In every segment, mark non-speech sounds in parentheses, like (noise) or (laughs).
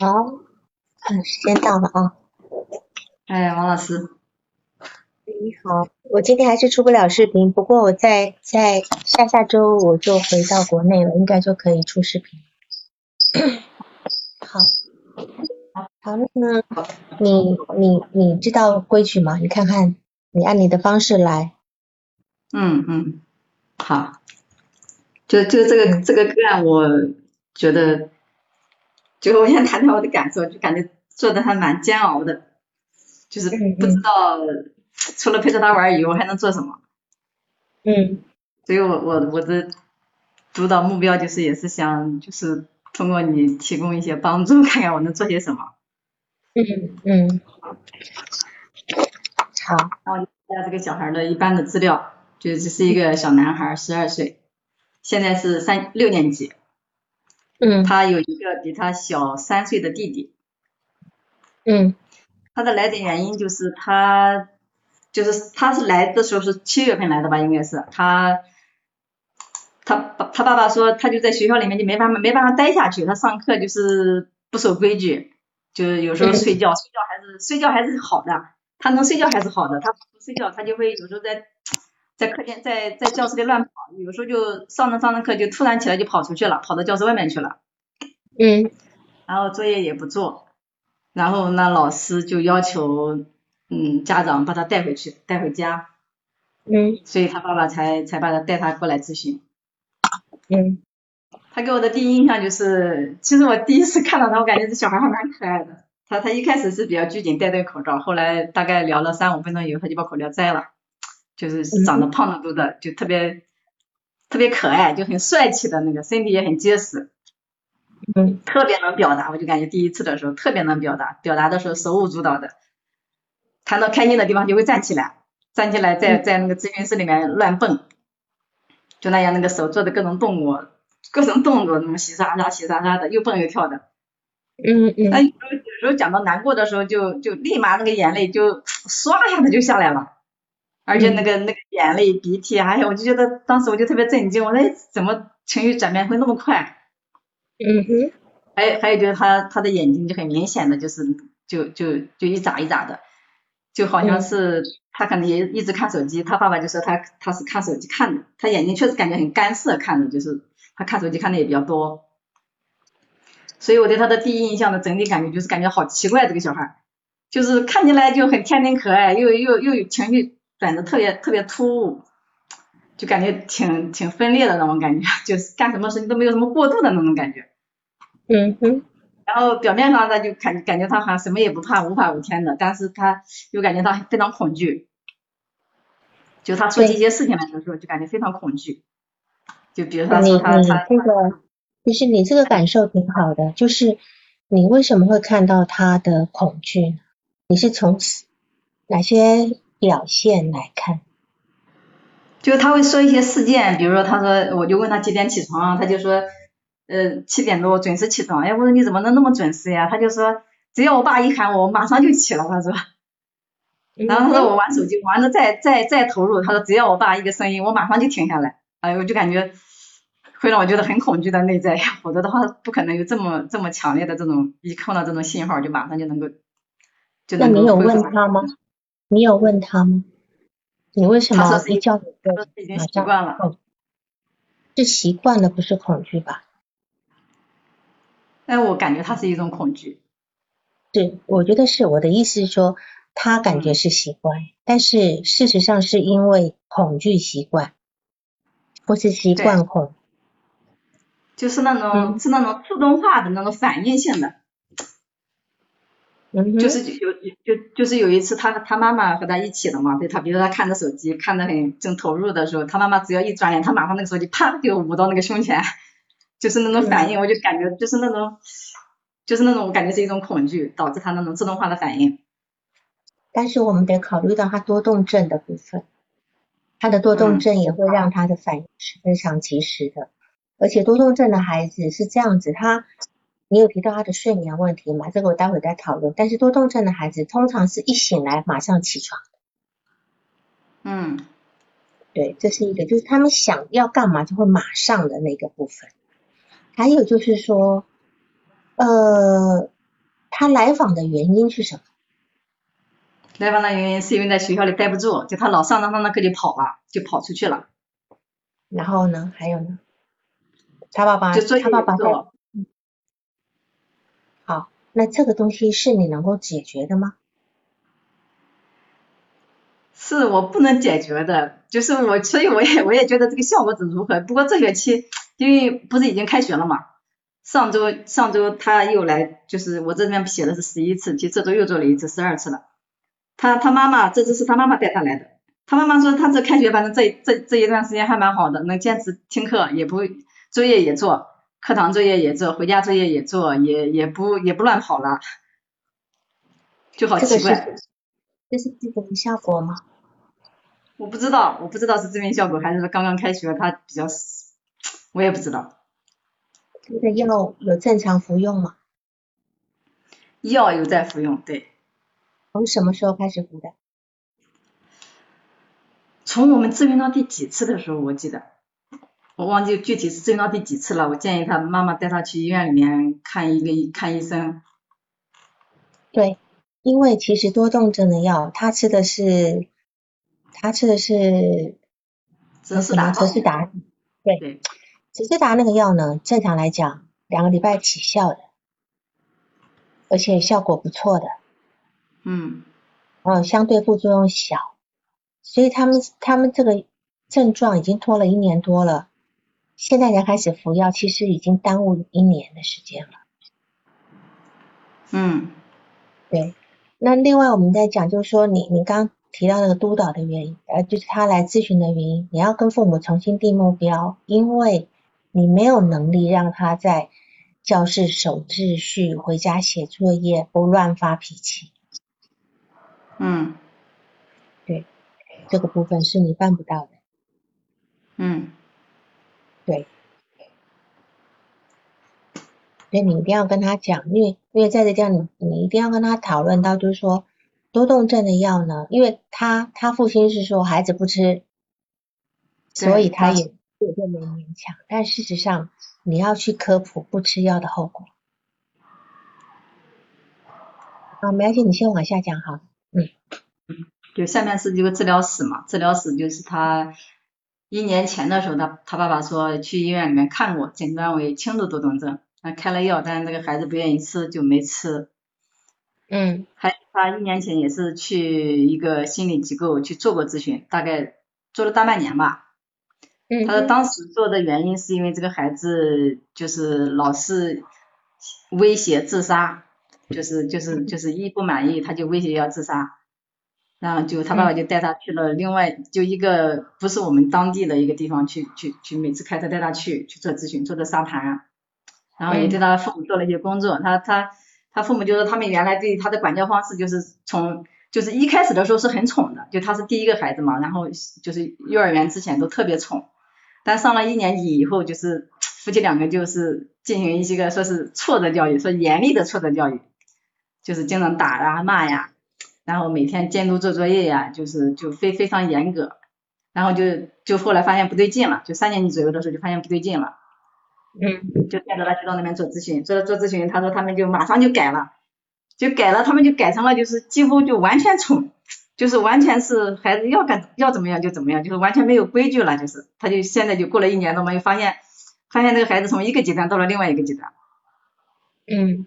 好，嗯，时间到了啊。哎，王老师。你好，我今天还是出不了视频，不过我在在下下周我就回到国内了，应该就可以出视频。好，好，那你你你知道规矩吗？你看看，你按你的方式来。嗯嗯，好。就就这个这个个案，我觉得，就我先谈谈我的感受，就感觉做的还蛮煎熬的，就是不知道除了陪着他玩以后还能做什么。嗯。所以我我我的主导目标就是也是想就是通过你提供一些帮助，看看我能做些什么。嗯嗯。好。然后一下这个小孩的一般的资料，就这是一个小男孩，十二岁。现在是三六年级，嗯，他有一个比他小三岁的弟弟，嗯，他的来的原因就是他，就是他是来的时候是七月份来的吧，应该是他，他爸他爸爸说他就在学校里面就没办法没办法待下去，他上课就是不守规矩，就是有时候睡觉 (laughs) 睡觉还是睡觉还是好的，他能睡觉还是好的，他不睡觉他就会有时候在。在课间在在教室里乱跑，有时候就上着上着课就突然起来就跑出去了，跑到教室外面去了。嗯。然后作业也不做，然后那老师就要求嗯家长把他带回去带回家。嗯。所以他爸爸才才把他带他过来咨询。嗯。他给我的第一印象就是，其实我第一次看到他，我感觉这小孩还蛮可爱的。他他一开始是比较拘谨，戴戴口罩，后来大概聊了三五分钟以后，他就把口罩摘了。就是长得胖嘟嘟的，就特别特别可爱，就很帅气的那个，身体也很结实，嗯，特别能表达，我就感觉第一次的时候特别能表达，表达的时候手舞足蹈的，谈到开心的地方就会站起来，站起来在在那个咨询室里面乱蹦，就那样那个手做的各种动作，各种动作那么洗刷刷洗刷刷的，又蹦又跳的，嗯嗯，那有时候有时候讲到难过的时候，就就立马那个眼泪就唰一下子就下来了。而且那个那个眼泪鼻涕，哎呀，我就觉得当时我就特别震惊，我说怎么情绪转变会那么快？嗯哼。还有还有就是他他的眼睛就很明显的就是就就就一眨一眨的，就好像是他可能也一直看手机，他爸爸就说他他是看手机看的，他眼睛确实感觉很干涩看的，就是他看手机看的也比较多。所以我对他的第一印象的整体感觉就是感觉好奇怪这个小孩，就是看起来就很天真可爱，又又又有情绪。转的特别特别突兀，就感觉挺挺分裂的那种感觉，就是干什么事情都没有什么过度的那种感觉。嗯哼。然后表面上他就感感觉他好像什么也不怕，无法无天的，但是他又感觉到非常恐惧。就他做这些事情来的时候，就感觉非常恐惧。就比如说他说他他这个，其实你这个感受挺好的，就是你为什么会看到他的恐惧呢？你是从哪些？表现来看，就他会说一些事件，比如说他说，我就问他几点起床，他就说，呃，七点多准时起床。哎，我说你怎么能那么准时呀？他就说，只要我爸一喊我，我马上就起了。他说，然后他说我玩手机玩的再再再投入，他说只要我爸一个声音，我马上就停下来。哎，我就感觉会让我觉得很恐惧的内在，否则的话不可能有这么这么强烈的这种一看到这种信号就马上就能够就能够。那你有问他吗？你有问他吗？你为什么一叫你就已经习惯了？是习惯了，不是恐惧吧？但我感觉他是一种恐惧。是，我觉得是。我的意思是说，他感觉是习惯，但是事实上是因为恐惧习惯，或是习惯恐，就是那种是那种自动化的那种反应性的。就是有就就是有一次他他妈妈和他一起的嘛，对他比如说他看着手机看得很正投入的时候，他妈妈只要一转脸，他马上那个手机啪就捂到那个胸前，就是那种反应，我就感觉就是那种就是那种我感觉是一种恐惧导致他那种自动化的反应。但是我们得考虑到他多动症的部分，他的多动症也会让他的反应是非常及时的，而且多动症的孩子是这样子，他。你有提到他的睡眠问题吗？这个我待会再讨论。但是多动症的孩子通常是一醒来马上起床。嗯，对，这是一个，就是他们想要干嘛就会马上的那个部分。还有就是说，呃，他来访的原因是什么？来访的原因是因为在学校里待不住，就他老上那上那课就跑了，就跑出去了。然后呢？还有呢？他爸爸，就他爸爸好，那这个东西是你能够解决的吗？是我不能解决的，就是我，所以我也我也觉得这个效果是如何。不过这学期因为不是已经开学了嘛，上周上周他又来，就是我这边写的是十一次，其实这周又做了一次，十二次了。他他妈妈这次是他妈妈带他来的，他妈妈说他这开学反正这这这一段时间还蛮好的，能坚持听课，也不作业也做，课堂作业也做，回家作业也做，也也不也不乱跑了，就好奇怪。这是这个效果吗？我不知道，我不知道是这边效果还是说刚刚开学他比较死，我也不知道。这个药有正常服用吗？药有在服用，对，从什么时候开始服的？从我们咨询到第几次的时候，我记得，我忘记具体是咨询到第几次了。我建议他妈妈带他去医院里面看一个看医生。对，因为其实多动症的药，他吃的是他吃的是泽斯达，泽斯达，对，对，泽斯达那个药呢，正常来讲两个礼拜起效的，而且效果不错的，嗯嗯，相对副作用小，所以他们他们这个症状已经拖了一年多了，现在才开始服药，其实已经耽误一年的时间了。嗯对，那另外我们在讲，就是说你你刚提到那个督导的原因，呃，就是他来咨询的原因，你要跟父母重新定目标，因为你没有能力让他在教室守秩序，回家写作业，不乱发脾气，嗯。对这个部分是你办不到的。嗯。对，所以你一定要跟他讲，因为因为在这地方你你一定要跟他讨论到，就是说多动症的药呢，因为他他父亲是说孩子不吃，所以他也也就没勉强，但事实上你要去科普不吃药的后果。啊，没关系，你先往下讲哈。嗯就下面是这个治疗史嘛，治疗史就是他一年前的时候，他他爸爸说去医院里面看过，诊断为轻度多动症，那开了药，但是那个孩子不愿意吃，就没吃。嗯还他一年前也是去一个心理机构去做过咨询，大概做了大半年吧。嗯，他当时做的原因是因为这个孩子就是老是威胁自杀，就是就是就是一不满意他就威胁要自杀，然后就他爸爸就带他去了另外就一个不是我们当地的一个地方去去去每次开车带他去去做咨询做的沙盘，然后也对他父母做了一些工作，他他他父母就说他们原来对他的管教方式就是从就是一开始的时候是很宠的，就他是第一个孩子嘛，然后就是幼儿园之前都特别宠。但上了一年级以后，就是夫妻两个就是进行一些个说是挫折教育，说严厉的挫折教育，就是经常打呀骂呀，然后每天监督做作业呀，就是就非非常严格，然后就就后来发现不对劲了，就三年级左右的时候就发现不对劲了，嗯就带着他去到那边做咨询，做做咨询，他说他们就马上就改了，就改了，他们就改成了就是几乎就完全宠。就是完全是孩子要干要怎么样就怎么样，就是完全没有规矩了，就是他就现在就过了一年多嘛，又发现发现这个孩子从一个阶段到了另外一个阶段。嗯，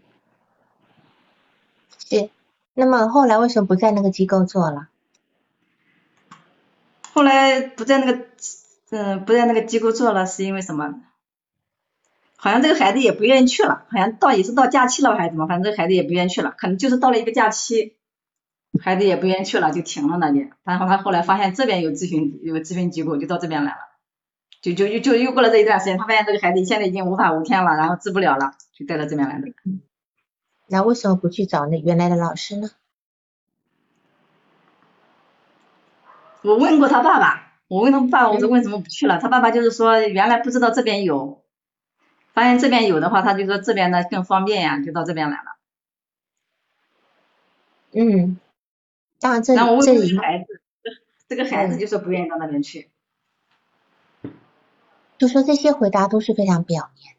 是。那么后来为什么不在那个机构做了？后来不在那个嗯不在那个机构做了，是因为什么？好像这个孩子也不愿意去了，好像到也是到假期了还是怎么，反正这个孩子也不愿意去了，可能就是到了一个假期。孩子也不愿意去了，就停了那里。然后他后来发现这边有咨询有咨询机构，就到这边来了。就就就就又过了这一段时间，他发现这个孩子现在已经无法无天了，然后治不了了，就带到这边来的。那为什么不去找那原来的老师呢？我问过他爸爸，我问他爸爸，我说为什么不去了？他爸爸就是说原来不知道这边有，发现这边有的话，他就说这边呢更方便呀，就到这边来了。嗯。当然这，然后我问这这个孩子，这个孩子就说不愿意到那边去。就说这些回答都是非常表面。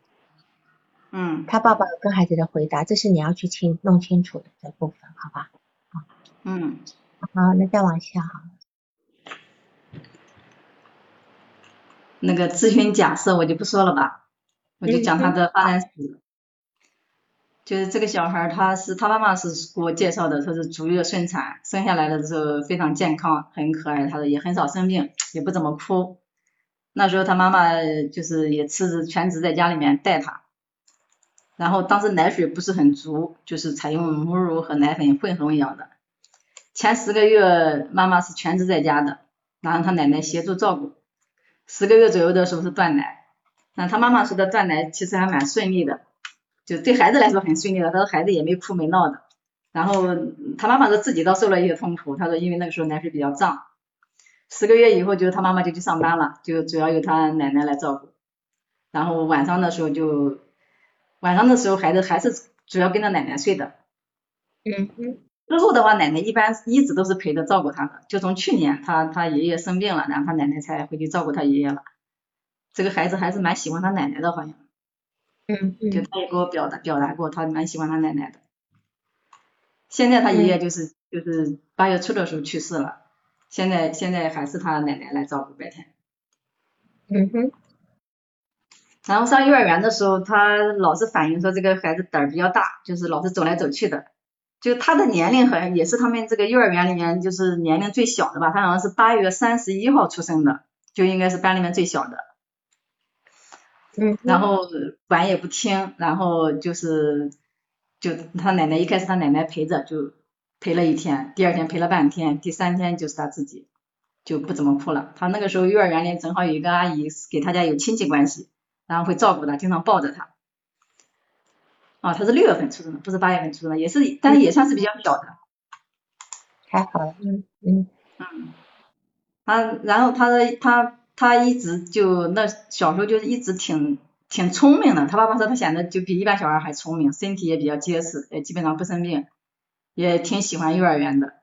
嗯他爸爸跟孩子的回答，这是你要去清弄清楚的这部分，好吧？嗯，好，那再往下哈。那个咨询假设我就不说了吧，我就讲他的发展史。就是这个小孩，他是他妈妈是给我介绍的，说是足月顺产，生下来的时候非常健康，很可爱，他说也很少生病，也不怎么哭。那时候他妈妈就是也辞职全职在家里面带他，然后当时奶水不是很足，就是采用母乳和奶粉混合喂养的。前十个月妈妈是全职在家的，然后他奶奶协助照顾。十个月左右的时候是断奶，那他妈妈说的断奶其实还蛮顺利的。就对孩子来说很顺利的，他说孩子也没哭没闹的。然后他妈妈说自己倒受了一些痛苦，他说因为那个时候奶水比较胀。十个月以后，就他妈妈就去上班了，就主要由他奶奶来照顾。然后晚上的时候就晚上的时候孩子还是主要跟着奶奶睡的。嗯嗯之后的话，奶奶一般一直都是陪着照顾他的，就从去年他他爷爷生病了，然后他奶奶才回去照顾他爷爷了。这个孩子还是蛮喜欢他奶奶的，好像。嗯嗯就他也给我表达表达过，他蛮喜欢他奶奶的。现在他爷爷就是、就是八月初的时候去世了，现在现在还是他奶奶来照顾白天。嗯哼然后上幼儿园的时候，他老是反映说这个孩子胆儿比较大，就是老是走来走去的。就他的年龄好像也是他们这个幼儿园里面就是年龄最小的吧，他好像是八月三十一号出生的，就应该是班里面最小的。嗯，然后管也不听，然后就是就他奶奶一开始他奶奶陪着就陪了一天，第二天陪了半天，第三天就是他自己就不怎么哭了。他那个时候幼儿园里正好有一个阿姨给他家有亲戚关系，然后会照顾他，经常抱着他。啊，他是六月份出生的，不是八月份出生的，也是，但是也算是比较小的。还好，嗯嗯嗯，他然后他的他他一直就那小时候就是一直挺挺聪明的，他爸爸说他显得就比一般小孩还聪明，身体也比较结实，也基本上不生病，也挺喜欢幼儿园的。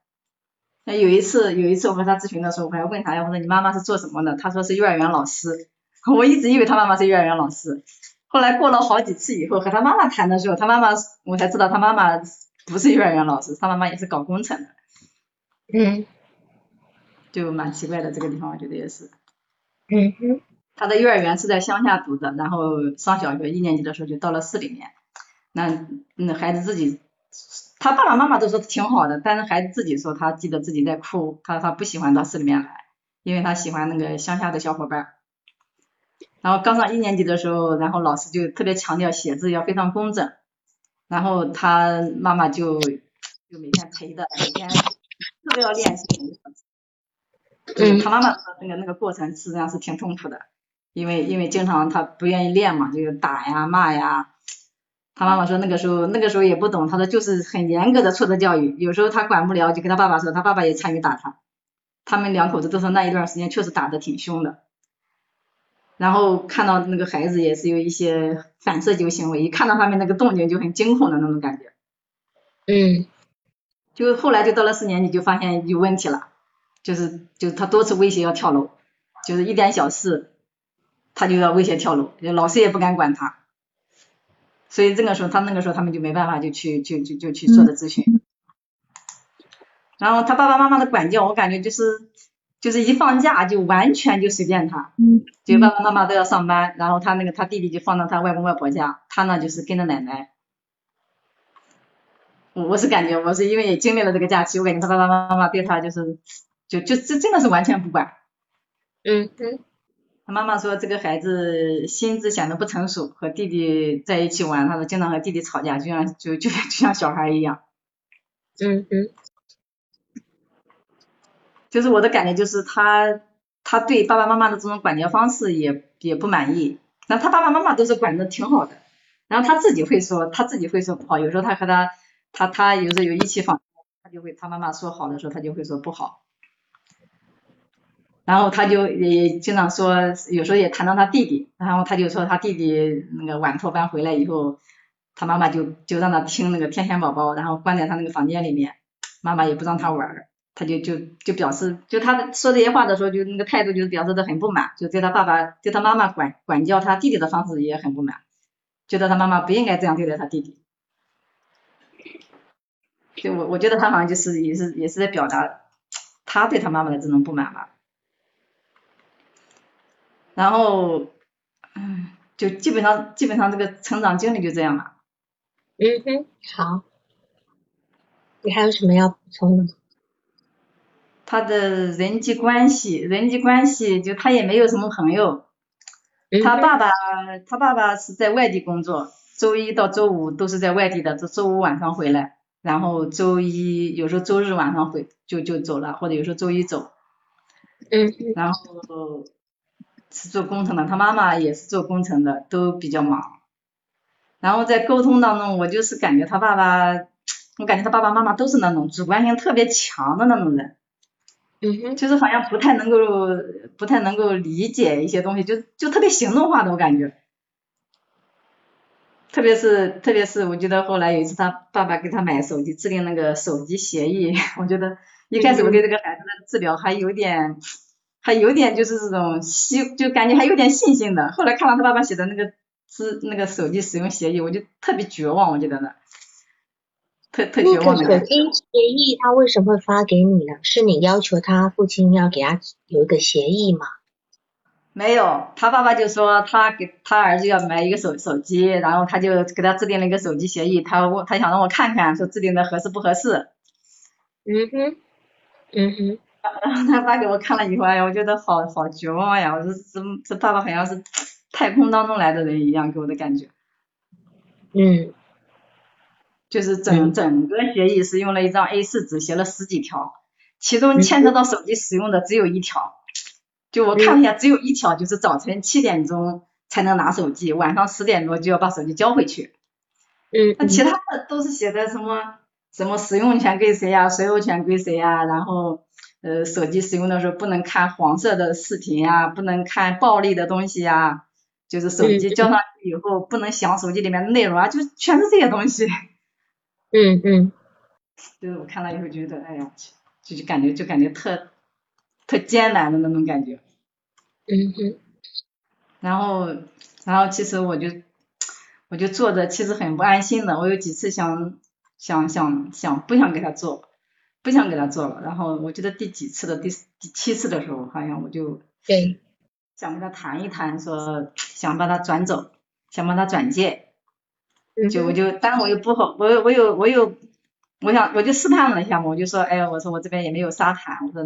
那有一次有一次我和他咨询的时候，我还问他呀，我说你妈妈是做什么的？他说是幼儿园老师，我一直以为他妈妈是幼儿园老师，后来过了好几次以后和他妈妈谈的时候，他妈妈我才知道他妈妈不是幼儿园老师，他妈妈也是搞工程的。嗯就蛮奇怪的，这个地方我觉得也是。嗯哼他的幼儿园是在乡下读的，然后上小学一年级的时候就到了市里面。那那孩子自己，他爸爸妈妈都说挺好的，但是孩子自己说他记得自己在哭，他他不喜欢到市里面来，因为他喜欢那个乡下的小伙伴。然后刚上一年级的时候，然后老师就特别强调写字要非常工整，然后他妈妈就就每天陪着，每天特别要练习。就是他妈妈说那个那个过程实际上是挺痛苦的，因为因为经常他不愿意练嘛，就是打呀骂呀。他妈妈说那个时候那个时候也不懂，他说就是很严格的挫折教育，有时候他管不了就跟他爸爸说，他爸爸也参与打他。他们两口子都说那一段时间确实打得挺凶的。然后看到那个孩子也是有一些反射球行为，一看到他们那个动静就很惊恐的那种感觉。嗯就后来就到了四年级就发现有问题了，就是就是他多次威胁要跳楼，就是一点小事他就要威胁跳楼，老师也不敢管他，所以这个时候他那个时候他们就没办法就去就就就去做的咨询，然后他爸爸妈妈的管教我感觉就是就是一放假就完全就随便他，嗯。就爸爸妈妈都要上班，然后他那个他弟弟就放到他外公外婆家，他呢就是跟着奶奶。我我是感觉我是因为也经历了这个假期，我感觉他爸爸妈妈对他就是就就这真的是完全不管。嗯嗯他妈妈说这个孩子心智显得不成熟，和弟弟在一起玩，他说经常和弟弟吵架，就像就就就像小孩一样。嗯嗯就是我的感觉就是他他对爸爸妈妈的这种管教方式也也不满意，那他爸爸妈妈都是管的挺好的，然后他自己会说他自己会说不好，有时候他和他他他有时候有一起访，他就会他妈妈说好的时候，他就会说不好，然后他就也经常说，有时候也谈到他弟弟，然后他就说他弟弟那个晚托班回来以后，他妈妈就就让他听那个天线宝宝，然后关在他那个房间里面，妈妈也不让他玩儿。他就就就表示，就他说这些话的时候，就那个态度就表示的很不满，就对他爸爸对他妈妈管管教他弟弟的方式也很不满，觉得他妈妈不应该这样对待他弟弟。就我我觉得他好像就是也是也是在表达他对他妈妈的这种不满吧。然后，嗯，就基本上基本上这个成长经历就这样了。嗯哼，好。你还有什么要补充的吗？他的人际关系，人际关系就他也没有什么朋友。他爸爸，他爸爸是在外地工作，周一到周五都是在外地的，周周五晚上回来，然后周一有时候周日晚上回就就走了，或者有时候周一走。嗯。然后是做工程的，他妈妈也是做工程的，都比较忙。然后在沟通当中，我就是感觉他爸爸，(tsk) 我感觉他爸爸妈妈都是那种主观性特别强的那种人。嗯哼，就是好像不太能够不太能够理解一些东西，就就特别行动化的我感觉，特别是特别是我记得后来有一次他爸爸给他买手机制定那个手机协议，(laughs) 我觉得一开始我对这个孩子的治疗还有点还有点就是这种希就感觉还有点信心的，后来看到他爸爸写的那个资那个手机使用协议，我就特别绝望，我觉得呢。特特绝望的。手机协议他为什么会发给你呢？是你要求他父亲要给他有一个协议吗？没有，他爸爸就说他给他儿子要买一个手手机，然后他就给他制定了一个手机协议，他我他想让我看看，说制定的合适不合适。嗯哼，嗯哼。然后他发给我看了以后，哎呀，我觉得好好绝望呀！我说这这爸爸好像是太空当中来的人一样，给我的感觉。嗯。就是整整个协议是用了一张 A 四纸写了十几条，其中牵扯到手机使用的只有一条，就我看了一下，只有一条就是早晨七点钟才能拿手机，晚上十点多就要把手机交回去。嗯。那其他的都是写的什么什么使用权归谁呀，所有权归谁呀，然后呃手机使用的时候不能看黄色的视频啊，不能看暴力的东西啊，就是手机交上去以后不能想手机里面的内容啊，就全是这些东西。嗯嗯，就是我看了以后觉得，哎呀，就就感觉就感觉特特艰难的那种感觉。嗯嗯。然后，然后其实我就我就做的其实很不安心的，我有几次想想想想不想给他做，不想给他做了。然后我记得第几次的第第七次的时候，好像我就对想跟他谈一谈，说想把他转走，想把他转介。就我就，但是我又不好，我我有我有，我想我就试探了一下嘛，我就说，哎，我说我这边也没有沙盘，我说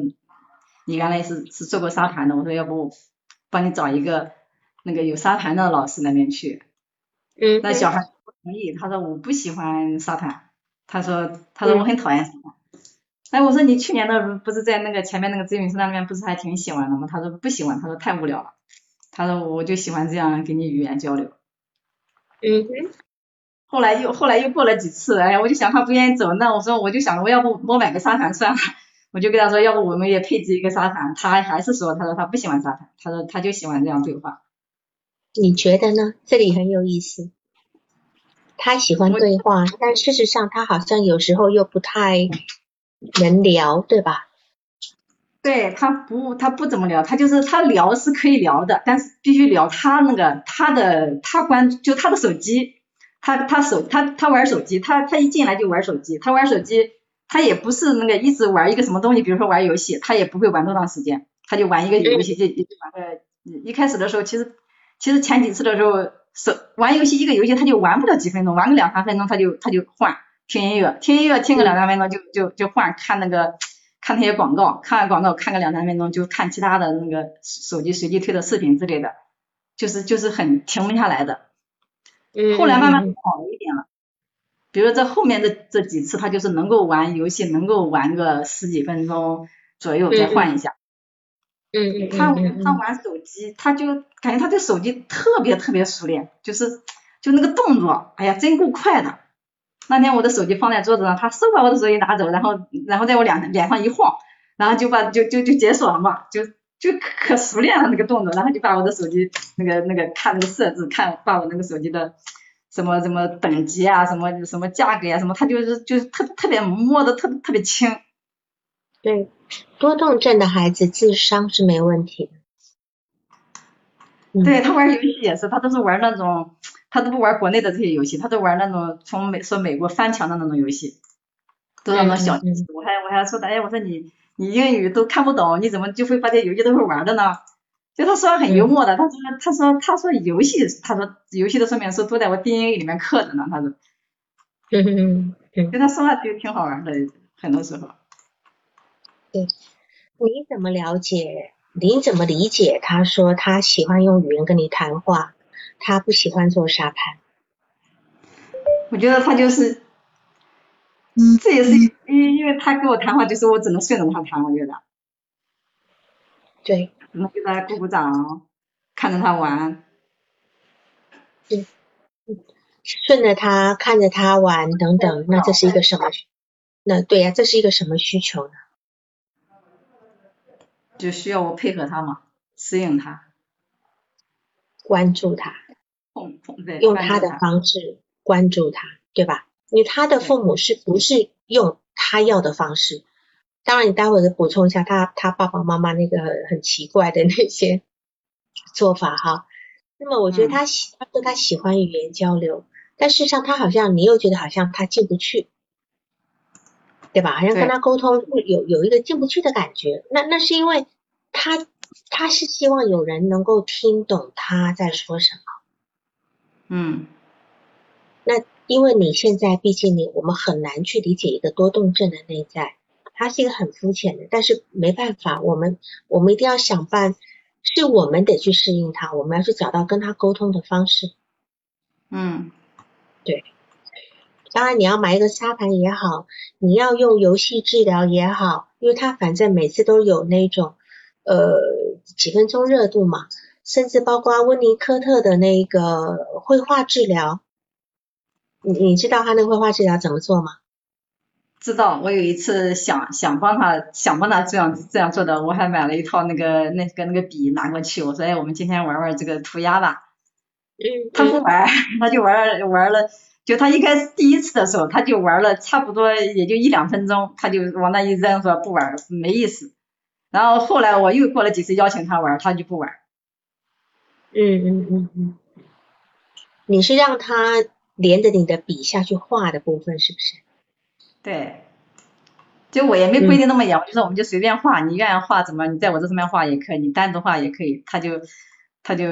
你原来是是做过沙盘的，我说要不帮你找一个那个有沙盘的老师那边去。嗯。那小孩不同意，他说我不喜欢沙盘，他说他说我很讨厌沙盘。哎，我说你去年的不是在那个前面那个咨询师那边不是还挺喜欢的吗？他说不喜欢，他说太无聊了，他说我就喜欢这样跟你语言交流。嗯哼。后来又后来又过了几次，哎呀，我就想他不愿意走，那我说我就想我要不我买个沙盘算了，我就跟他说要不我们也配置一个沙盘，他还是说他说他不喜欢沙盘，他说他就喜欢这样对话。你觉得呢？这里很有意思，他喜欢对话，但事实上他好像有时候又不太能聊，对吧？对他不他不怎么聊，他就是他聊是可以聊的，但是必须聊他那个他的他关就他的手机。他他手他他玩手机，他他一进来就玩手机，他玩手机，他也不是那个一直玩一个什么东西，比如说玩游戏，他也不会玩多长时间，他就玩一个游戏就就玩个，一开始的时候其实其实前几次的时候手玩游戏一个游戏他就玩不了几分钟，玩个两三分钟他就他就换听音乐，听音乐听个两三分钟就就就换看那个看那些广告，看完广告看个两三分钟就看其他的那个手机随机推的视频之类的，就是就是很停不下来的。后来慢慢好了一点了，比如这后面的这几次，他就是能够玩游戏，能够玩个十几分钟左右再换一下。嗯嗯他他玩手机，他就感觉他对手机特别特别熟练，就是就那个动作，哎呀，真够快的。那天我的手机放在桌子上，他嗖把我的手机拿走，然后然后在我脸脸上一晃，然后就把就就就解锁了嘛，就。就可熟练了那个动作，然后就把我的手机那个那个看那个设置，看把我那个手机的什么什么等级啊，什么什么价格啊，什么，他就是就是特特别摸的特特别轻。对，多动症的孩子智商是没问题的。对他玩游戏也是，他都是玩那种，他都不玩国内的这些游戏，他都玩那种从美说美国翻墙的那种游戏，都是那种小游戏。我还我还说他，哎，我说你你英语都看不懂，你怎么就会把这些游戏都会玩的呢？就他说很幽默的，他说他说他说游戏，他说游戏的说明书都在我 DNA 里面刻着呢，他说。嗯嗯，跟他说话就挺好玩的，很多时候。对，你怎么了解？你怎么理解？他说他喜欢用语言跟你谈话，他不喜欢做沙盘。我觉得他就是，这也是因因为他跟我谈话，就是我只能顺着他谈，我觉得。对。只能给他鼓鼓掌，看着他玩。嗯。顺着他看着他玩等等，那这是一个什么？那对呀，这是一个什么需求呢？就需要我配合他嘛，适应他，关注他，用他的方式关注他，对吧？因为他的父母是不是用他要的方式？当然，你待会儿补充一下他他爸爸妈妈那个很奇怪的那些做法哈。那么我觉得他喜他说他喜欢语言交流。但事实上，他好像你又觉得好像他进不去，对吧？好像跟他沟通有有一个进不去的感觉。那那是因为他他是希望有人能够听懂他在说什么。嗯。那因为你现在毕竟你我们很难去理解一个多动症的内在，它是一个很肤浅的，但是没办法，我们我们一定要想办，是我们得去适应它，我们要去找到跟他沟通的方式。嗯。对，当然你要买一个沙盘也好，你要用游戏治疗也好，因为它反正每次都有那种呃几分钟热度嘛，甚至包括温尼科特的那个绘画治疗，你你知道他那个绘画治疗怎么做吗？知道，我有一次想想帮他想帮他这样这样做的，我还买了一套那个那个那个笔拿过去，我说哎我们今天玩玩这个涂鸦吧。嗯，他不玩，他就玩玩了，就他一开始第一次的时候，他就玩了差不多也就一两分钟，他就往那一扔，说不玩，没意思。然后后来我又过了几次邀请他玩，他就不玩。嗯嗯嗯嗯，你是让他连着你的笔下去画的部分是不是？对，就我也没规定那么严，我就说我们就随便画，你愿意画怎么，你在我这上面画也可以，你单独画也可以，他就他就。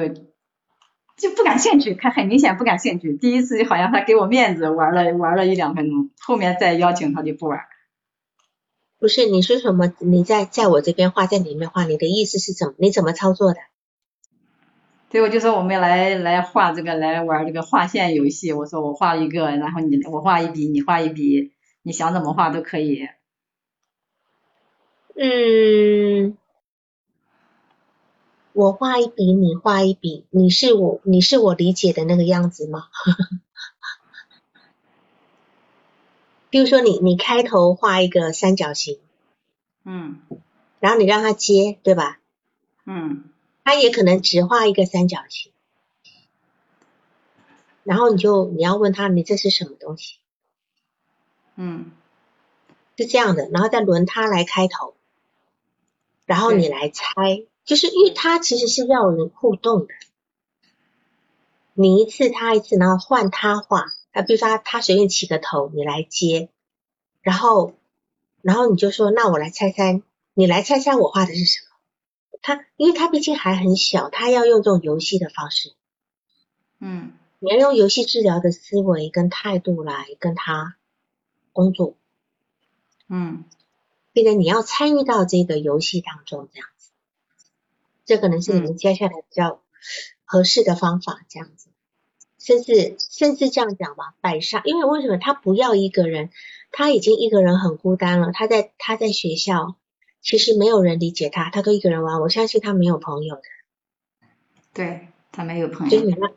就不感兴趣，他很明显不感兴趣。第一次就好像他给我面子，玩了玩了一两分钟，后面再邀请他就不玩。不是，你说什么？你在在我这边画，在里面画，你的意思是怎么？你怎么操作的？对，我就说我们来来画这个，来玩这个画线游戏。我说我画一个，然后你我画一笔，你画一笔，你想怎么画都可以。嗯。我画一笔，你画一笔，你是我，你是我理解的那个样子吗？(laughs) 比如说，你你开头画一个三角形，嗯，然后你让他接，对吧？嗯，他也可能只画一个三角形，然后你就你要问他，你这是什么东西？嗯，是这样的，然后再轮他来开头，然后你来猜。就是因为他其实是要人互动的，你一次他一次，然后换他画啊，比如说他他随便起个头，你来接，然后然后你就说那我来猜猜，你来猜猜我画的是什么？他因为他毕竟还很小，他要用这种游戏的方式，嗯，你要用游戏治疗的思维跟态度来跟他工作，嗯，并且你要参与到这个游戏当中，这样子。这可能是你们接下来比较合适的方法，这样子，甚至甚至这样讲吧，摆上，因为为什么他不要一个人？他已经一个人很孤单了。他在他在学校，其实没有人理解他，他都一个人玩。我相信他没有朋友的。对他没有朋友。所以你要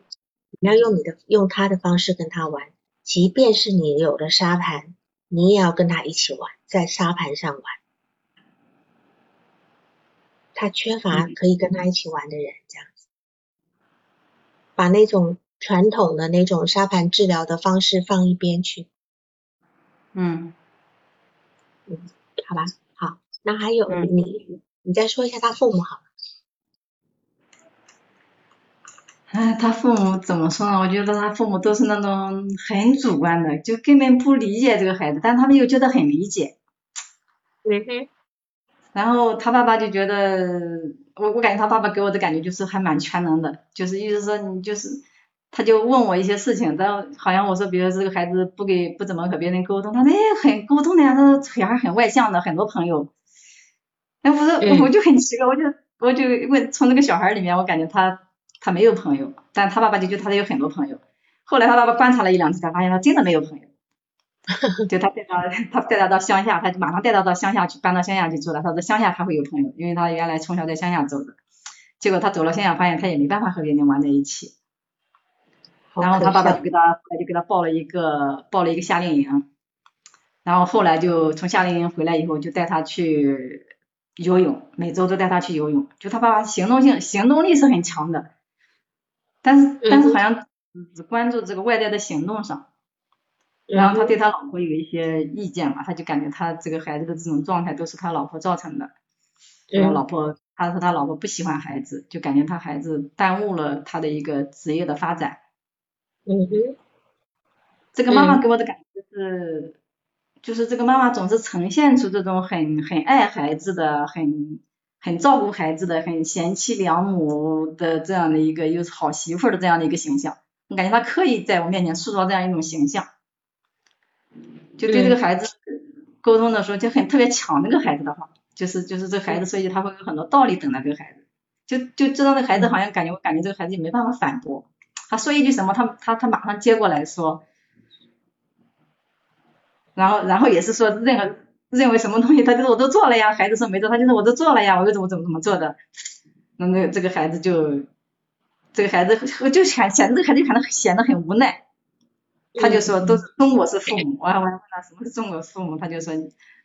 你要用你的用他的方式跟他玩，即便是你有了沙盘，你也要跟他一起玩，在沙盘上玩。他缺乏可以跟他一起玩的人，这样子，把那种传统的那种沙盘治疗的方式放一边去。嗯，嗯，好吧，好，那还有你，你再说一下他父母好了。哎，他父母怎么说呢？我觉得他父母都是那种很主观的，就根本不理解这个孩子，但他们又觉得很理解。嗯哼。然后他爸爸就觉得，我我感觉他爸爸给我的感觉就是还蛮全能的，就是意思说你就是，他就问我一些事情，但好像我说，比如这个孩子不给不怎么和别人沟通，他那很沟通的呀，他小孩很外向的，很多朋友。哎，我说我就很奇怪，我就我就问从那个小孩里面，我感觉他他没有朋友，但他爸爸就觉得他有很多朋友。后来他爸爸观察了一两次，才发现他真的没有朋友。(laughs) 就他带到他带他到乡下，他就马上带他到乡下去，搬到乡下去住了。他说乡下他会有朋友，因为他原来从小在乡下走的。结果他走了乡下，发现他也没办法和别人玩在一起。然后他爸爸就给他后来就给他报了一个报了一个夏令营，然后后来就从夏令营回来以后，就带他去游泳，每周都带他去游泳。就他爸爸行动性行动力是很强的，但是但是好像只关注这个外在的行动上。然后他对他老婆有一些意见嘛，他就感觉他这个孩子的这种状态都是他老婆造成的。他老婆，他说他老婆不喜欢孩子，就感觉他孩子耽误了他的一个职业的发展。嗯哼。这个妈妈给我的感觉是，就是这个妈妈总是呈现出这种很很爱孩子的，很很照顾孩子的，很贤妻良母的这样的一个又是好媳妇的这样的一个形象。我感觉他刻意在我面前塑造这样一种形象。就对这个孩子沟通的时候就很特别抢那个孩子的话，就是就是这孩子所以他会有很多道理等待这个孩子，就就知道那孩子好像感觉我感觉这个孩子也没办法反驳，他说一句什么他他他马上接过来说，然后然后也是说任何认为什么东西他就是我都做了呀，孩子说没做他就是我都做了呀，我又怎么怎么怎么做的，那那这个孩子就这个孩子就显显这个孩子可能显得很无奈。他就说都是中国式父母，我还问他什么是中国式父母，他就说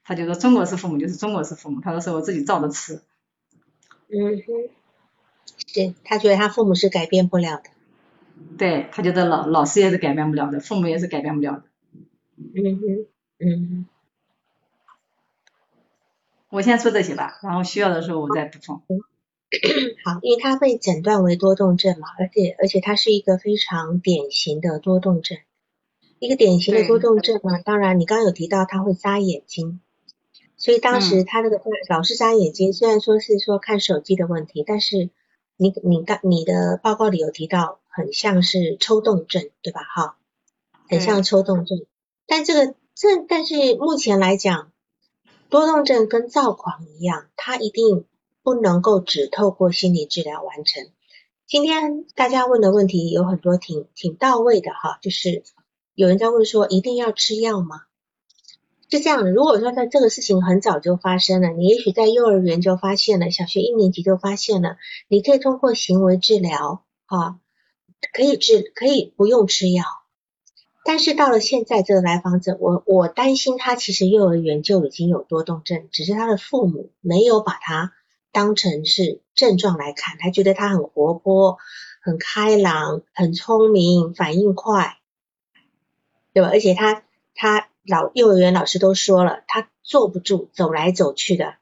他就说中国式父母就是中国式父母，他说是我自己造的词。嗯哼，是他觉得他父母是改变不了的。对他觉得老老师也是改变不了的，父母也是改变不了的。嗯哼，嗯。我先说这些吧，然后需要的时候我再补充。好，因为他被诊断为多动症嘛，而且而且他是一个非常典型的多动症。一个典型的多动症嘛，当然你刚刚有提到他会眨眼睛，所以当时他那个老是眨眼睛，虽然说是说看手机的问题，但是你你刚你的报告里有提到很像是抽动症，对吧？哈，很像抽动症，但这个这但是目前来讲，多动症跟躁狂一样，它一定不能够只透过心理治疗完成。今天大家问的问题有很多挺挺到位的哈，就是。有人在问说，一定要吃药吗？是这样的，如果说在这个事情很早就发生了，你也许在幼儿园就发现了，小学一年级就发现了，你可以通过行为治疗啊，可以治，可以不用吃药。但是到了现在，这个来访者，我我担心他其实幼儿园就已经有多动症，只是他的父母没有把他当成是症状来看，他觉得他很活泼、很开朗、很聪明、反应快。对吧？而且他他老幼儿园老师都说了，他坐不住，走来走去的。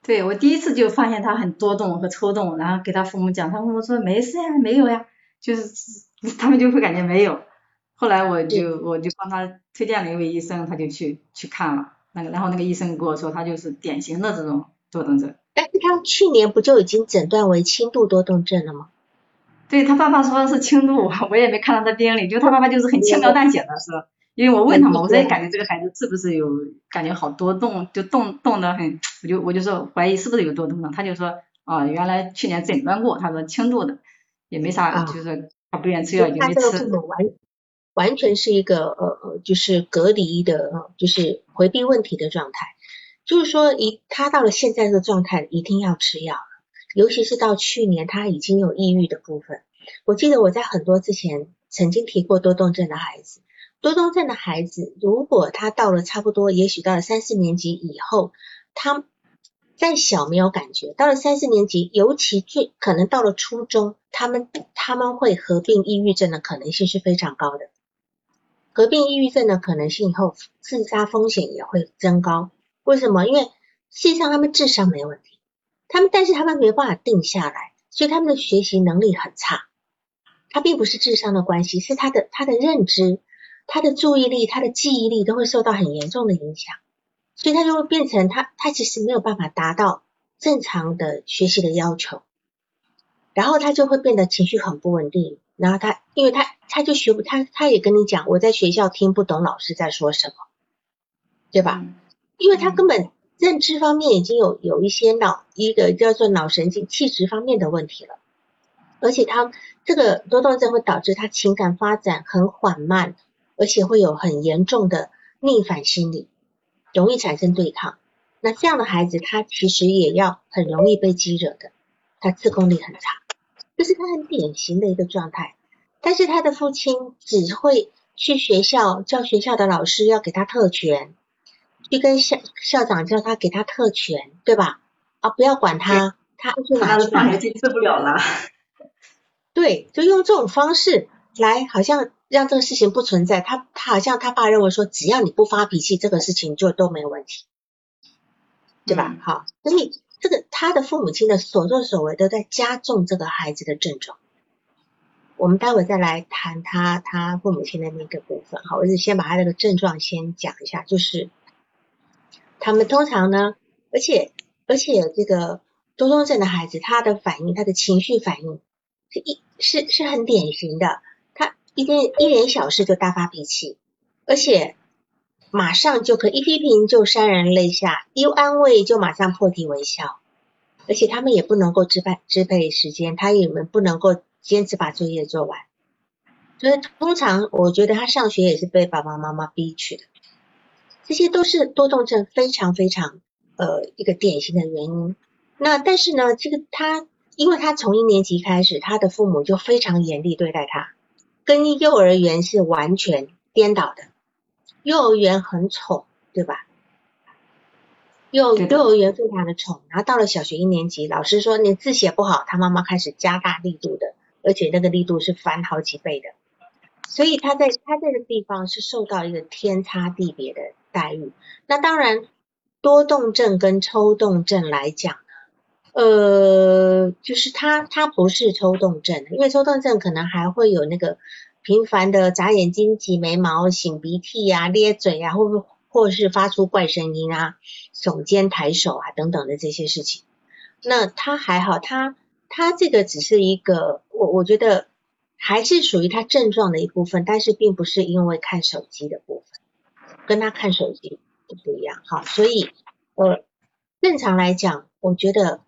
对我第一次就发现他很多动和抽动，然后给他父母讲，他父母说没事呀，没有呀，就是 (laughs) 他们就会感觉没有。后来我就我就帮他推荐了一位医生，他就去去看了那个，然后那个医生跟我说，他就是典型的这种多动症。但是他去年不就已经诊断为轻度多动症了吗？对他爸爸说的是轻度，(laughs) 我也没看到他病历，就他爸爸就是很轻描淡写的说，因为我问他嘛，我说感觉这个孩子是不是有感觉好多动，就动动的很，我就我就说怀疑是不是有多动症，他就说啊，原来去年诊断过，他说轻度的，也没啥，就是他不愿意吃药，就没吃。完完全是一个呃呃，就是隔离的，就是回避问题的状态，就是说一他到了现在这个状态，一定要吃药了。尤其是到去年，他已经有抑郁的部分。我记得我在很多之前曾经提过多动症的孩子，多动症的孩子，如果他到了差不多，也许到了三四年级以后，他再小没有感觉，到了三四年级，尤其最可能到了初中，他们他们会合并抑郁症的可能性是非常高的。合并抑郁症的可能性以后，自杀风险也会增高。为什么？因为实际上他们智商没问题。他们，但是他们没办法定下来，所以他们的学习能力很差。他并不是智商的关系，是他的他的认知、他的注意力、他的记忆力都会受到很严重的影响，所以他就会变成他他其实没有办法达到正常的学习的要求，然后他就会变得情绪很不稳定，然后他因为他他就学不他他也跟你讲，我在学校听不懂老师在说什么，对吧？因为他根本。认知方面已经有有一些脑一个叫做脑神经气质方面的问题了，而且他这个多动症会导致他情感发展很缓慢，而且会有很严重的逆反心理，容易产生对抗。那这样的孩子他其实也要很容易被激惹的，他自控力很差，这是他很典型的一个状态。但是他的父亲只会去学校叫学校的老师要给他特权。去跟校校长叫他给他特权，对吧？啊，不要管他，他就拿去反而就治不了了。对，就用这种方式来，好像让这个事情不存在。他他好像他爸认为说，只要你不发脾气，这个事情就都没有问题，对吧？好，所以这个他的父母亲的所作所为都在加重这个孩子的症状。我们待会再来谈他他父母亲的那个部分。好，我是先把他这个症状先讲一下，就是。他们通常呢，而且而且这个多动症的孩子，他的反应，他的情绪反应是一是是很典型的，他一点一点小事就大发脾气，而且马上就可一批评就潸然泪下，一安慰就马上破涕为笑，而且他们也不能够支配支配时间，他也们不能够坚持把作业做完，所以通常我觉得他上学也是被爸爸妈妈逼去的。这些都是多动症非常非常呃一个典型的原因。那但是呢，这个他因为他从一年级开始，他的父母就非常严厉对待他，跟幼儿园是完全颠倒的。幼儿园很宠，对吧？幼幼儿园非常的宠，然后到了小学一年级，老师说你字写不好，他妈妈开始加大力度的，而且那个力度是翻好几倍的。所以他在他这个地方是受到一个天差地别的待遇。那当然，多动症跟抽动症来讲呢，呃，就是他他不是抽动症，因为抽动症可能还会有那个频繁的眨眼睛、挤眉毛、擤鼻涕呀、咧嘴呀，或或是发出怪声音啊、耸肩抬手啊等等的这些事情。那他还好，他他这个只是一个，我我觉得。还是属于他症状的一部分，但是并不是因为看手机的部分，跟他看手机不一样哈。所以呃，正常来讲，我觉得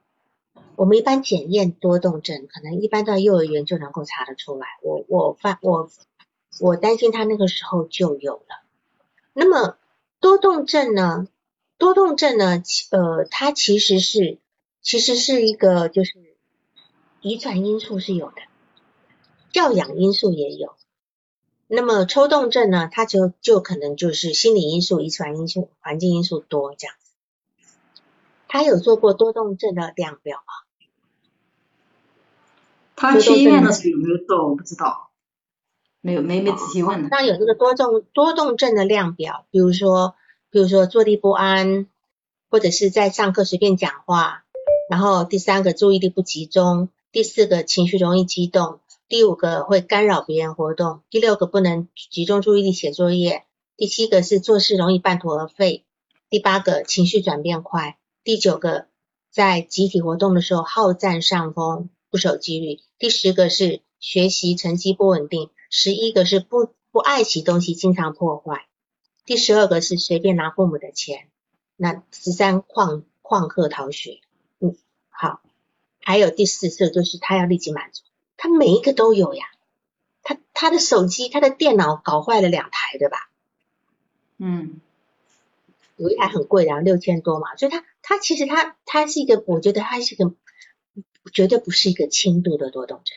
我们一般检验多动症，可能一般到幼儿园就能够查得出来。我我发我我担心他那个时候就有了。那么多动症呢？多动症呢？呃，它其实是其实是一个就是遗传因素是有的。教养因素也有，那么抽动症呢？它就就可能就是心理因素、遗传因素、环境因素多这样子。他有做过多动症的量表吗？他去医院的时候有没有做？我不知道，没有，没没仔细问。那有这个多动多动症的量表，比如说，比如说坐立不安，或者是在上课随便讲话，然后第三个注意力不集中，第四个情绪容易激动。第五个会干扰别人活动，第六个不能集中注意力写作业，第七个是做事容易半途而废，第八个情绪转变快，第九个在集体活动的时候好占上风，不守纪律，第十个是学习成绩不稳定，十一个是不不爱惜东西，经常破坏，第十二个是随便拿父母的钱，那十三旷旷课逃学，嗯，好，还有第四个就是他要立即满足。他每一个都有呀，他他的手机、他的电脑搞坏了两台，对吧？嗯，有一台很贵的，六千多嘛，所以他他其实他他是一个，我觉得他是一个绝对不是一个轻度的多动症，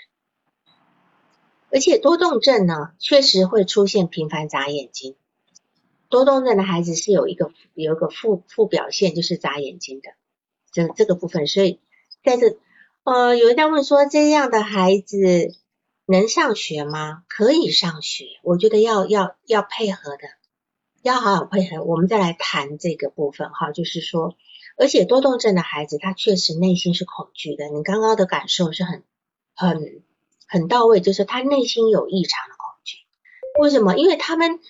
而且多动症呢，确实会出现频繁眨眼睛。多动症的孩子是有一个有一个副副表现，就是眨眼睛的这这个部分，所以在这。呃，有人在问说，这样的孩子能上学吗？可以上学，我觉得要要要配合的，要好好配合。我们再来谈这个部分哈，就是说，而且多动症的孩子他确实内心是恐惧的，你刚刚的感受是很很很到位，就是他内心有异常的恐惧。为什么？因为他们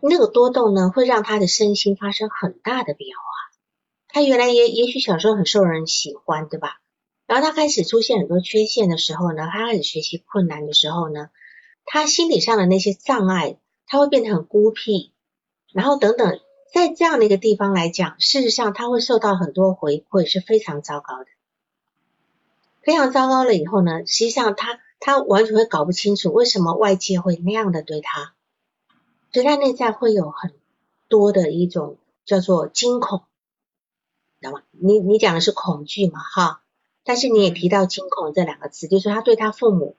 那个多动呢，会让他的身心发生很大的变化。他原来也也许小时候很受人喜欢，对吧？然后他开始出现很多缺陷的时候呢，他开始学习困难的时候呢，他心理上的那些障碍，他会变得很孤僻，然后等等，在这样的一个地方来讲，事实上他会受到很多回馈，是非常糟糕的，非常糟糕了以后呢，实际上他他完全会搞不清楚为什么外界会那样的对他，所以他内在会有很多的一种叫做惊恐，知道吗？你你讲的是恐惧嘛，哈。但是你也提到惊恐这两个字，就是他对他父母，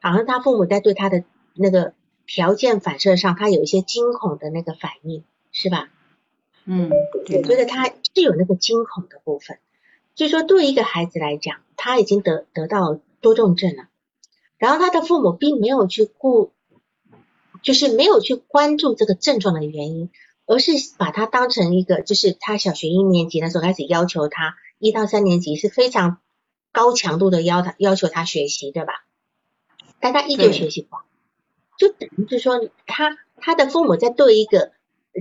好像他父母在对他的那个条件反射上，他有一些惊恐的那个反应，是吧？嗯，我觉得他是有那个惊恐的部分。就说对一个孩子来讲，他已经得得到多动症了，然后他的父母并没有去顾，就是没有去关注这个症状的原因，而是把他当成一个，就是他小学一年级的时候开始要求他，一到三年级是非常。高强度的要他要求他学习，对吧？但他依旧学习不好，就等于是说，他他的父母在对一个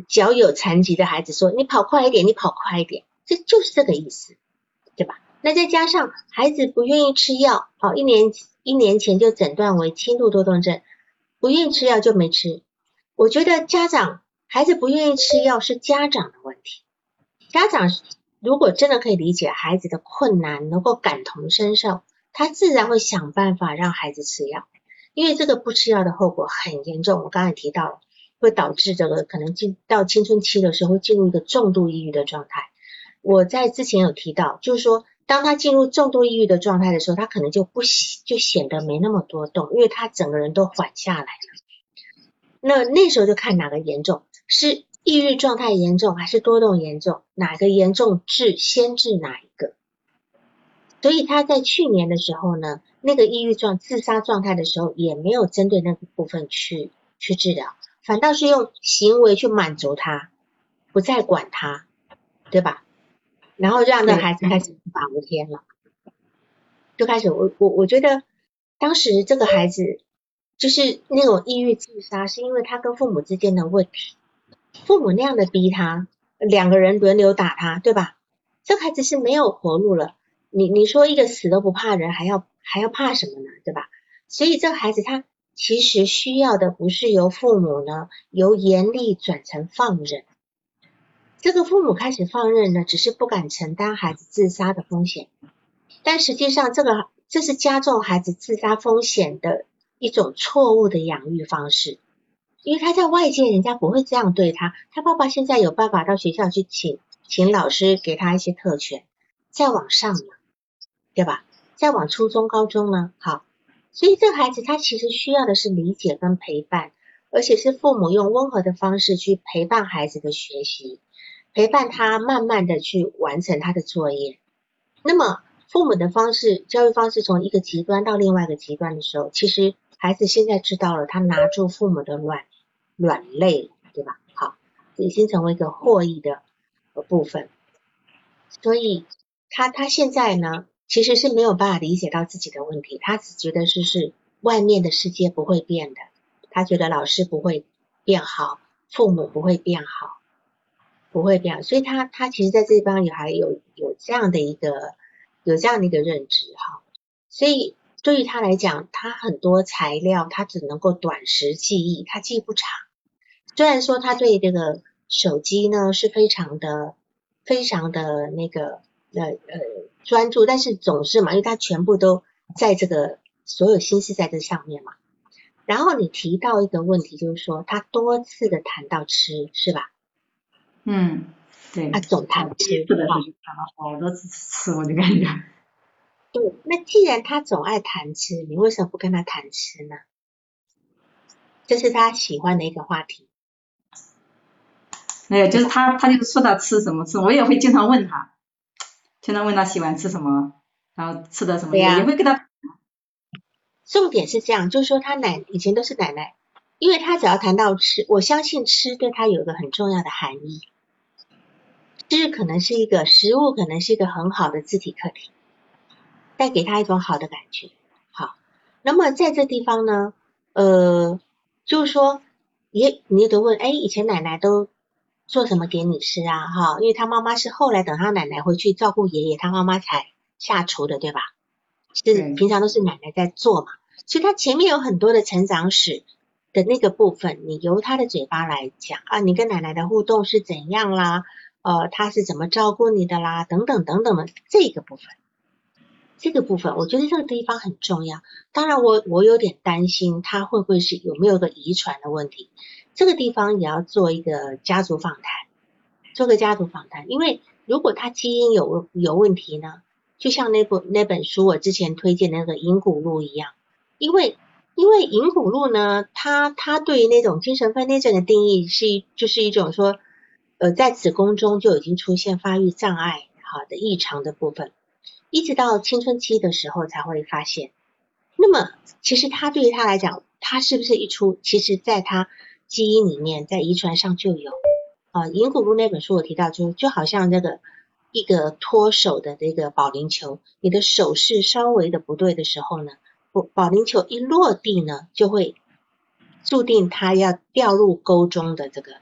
脚有残疾的孩子说：“你跑快一点，你跑快一点。”这就是这个意思，对吧？那再加上孩子不愿意吃药，好，一年一年前就诊断为轻度多动症，不愿意吃药就没吃。我觉得家长孩子不愿意吃药是家长的问题，家长。如果真的可以理解孩子的困难，能够感同身受，他自然会想办法让孩子吃药。因为这个不吃药的后果很严重，我刚才提到了，会导致这个可能进到青春期的时候进入一个重度抑郁的状态。我在之前有提到，就是说当他进入重度抑郁的状态的时候，他可能就不就显得没那么多动，因为他整个人都缓下来了。那那时候就看哪个严重是。抑郁状态严重还是多动严重？哪个严重治先治哪一个？所以他在去年的时候呢，那个抑郁状自杀状态的时候，也没有针对那个部分去去治疗，反倒是用行为去满足他，不再管他，对吧？然后让那孩子开始无法无天了，就开始我我我觉得当时这个孩子就是那种抑郁自杀，是因为他跟父母之间的问题。父母那样的逼他，两个人轮流打他，对吧？这孩子是没有活路了。你你说一个死都不怕人，还要还要怕什么呢？对吧？所以这孩子他其实需要的不是由父母呢由严厉转成放任。这个父母开始放任呢，只是不敢承担孩子自杀的风险。但实际上，这个这是加重孩子自杀风险的一种错误的养育方式。因为他在外界，人家不会这样对他。他爸爸现在有办法到学校去请请老师给他一些特权，再往上呢，对吧？再往初中、高中呢，好。所以这孩子他其实需要的是理解跟陪伴，而且是父母用温和的方式去陪伴孩子的学习，陪伴他慢慢的去完成他的作业。那么父母的方式、教育方式从一个极端到另外一个极端的时候，其实孩子现在知道了，他拿住父母的卵。软肋，对吧？好，已经成为一个获益的部分，所以他他现在呢，其实是没有办法理解到自己的问题，他只觉得是是外面的世界不会变的，他觉得老师不会变好，父母不会变好，不会变，所以他他其实在这方也还有有这样的一个有这样的一个认知哈，所以。对于他来讲，他很多材料他只能够短时记忆，他记不长。虽然说他对这个手机呢是非常的、非常的那个呃呃专注，但是总是嘛，因为他全部都在这个所有心思在这上面嘛。然后你提到一个问题，就是说他多次的谈到吃，是吧？嗯，对。他总谈吃，是的，谈了好多次吃，我就感觉。对，那既然他总爱谈吃，你为什么不跟他谈吃呢？这是他喜欢的一个话题。没有，就是他，他就是说到吃什么吃，我也会经常问他，经常问他喜欢吃什么，然后吃的什么，也会跟他。重点是这样，就是说他奶以前都是奶奶，因为他只要谈到吃，我相信吃对他有一个很重要的含义。吃可能是一个食物，可能是一个很好的自体课题，带给他一种好的感觉。好，那么在这地方呢，呃，就是说，也你也得问，哎，以前奶奶都做什么给你吃啊？哈，因为他妈妈是后来等他奶奶回去照顾爷爷，他妈妈才下厨的，对吧？是平常都是奶奶在做嘛，所以他前面有很多的成长史的那个部分，你由他的嘴巴来讲啊，你跟奶奶的互动是怎样啦？呃，他是怎么照顾你的啦？等等等等的这个部分，这个部分，我觉得这个地方很重要。当然，我我有点担心他会不会是有没有个遗传的问题，这个地方也要做一个家族访谈，做个家族访谈。因为如果他基因有有问题呢，就像那部那本书我之前推荐那个银骨路一样，因为因为银骨路呢，它它对于那种精神分裂症的定义是一就是一种说。呃，在子宫中就已经出现发育障碍，好的异常的部分，一直到青春期的时候才会发现。那么，其实他对于他来讲，他是不是一出？其实在他基因里面，在遗传上就有。啊，银骨路那本书我提到，就就好像这个一个脱手的这个保龄球，你的手势稍微的不对的时候呢，保保龄球一落地呢，就会注定他要掉入沟中的这个。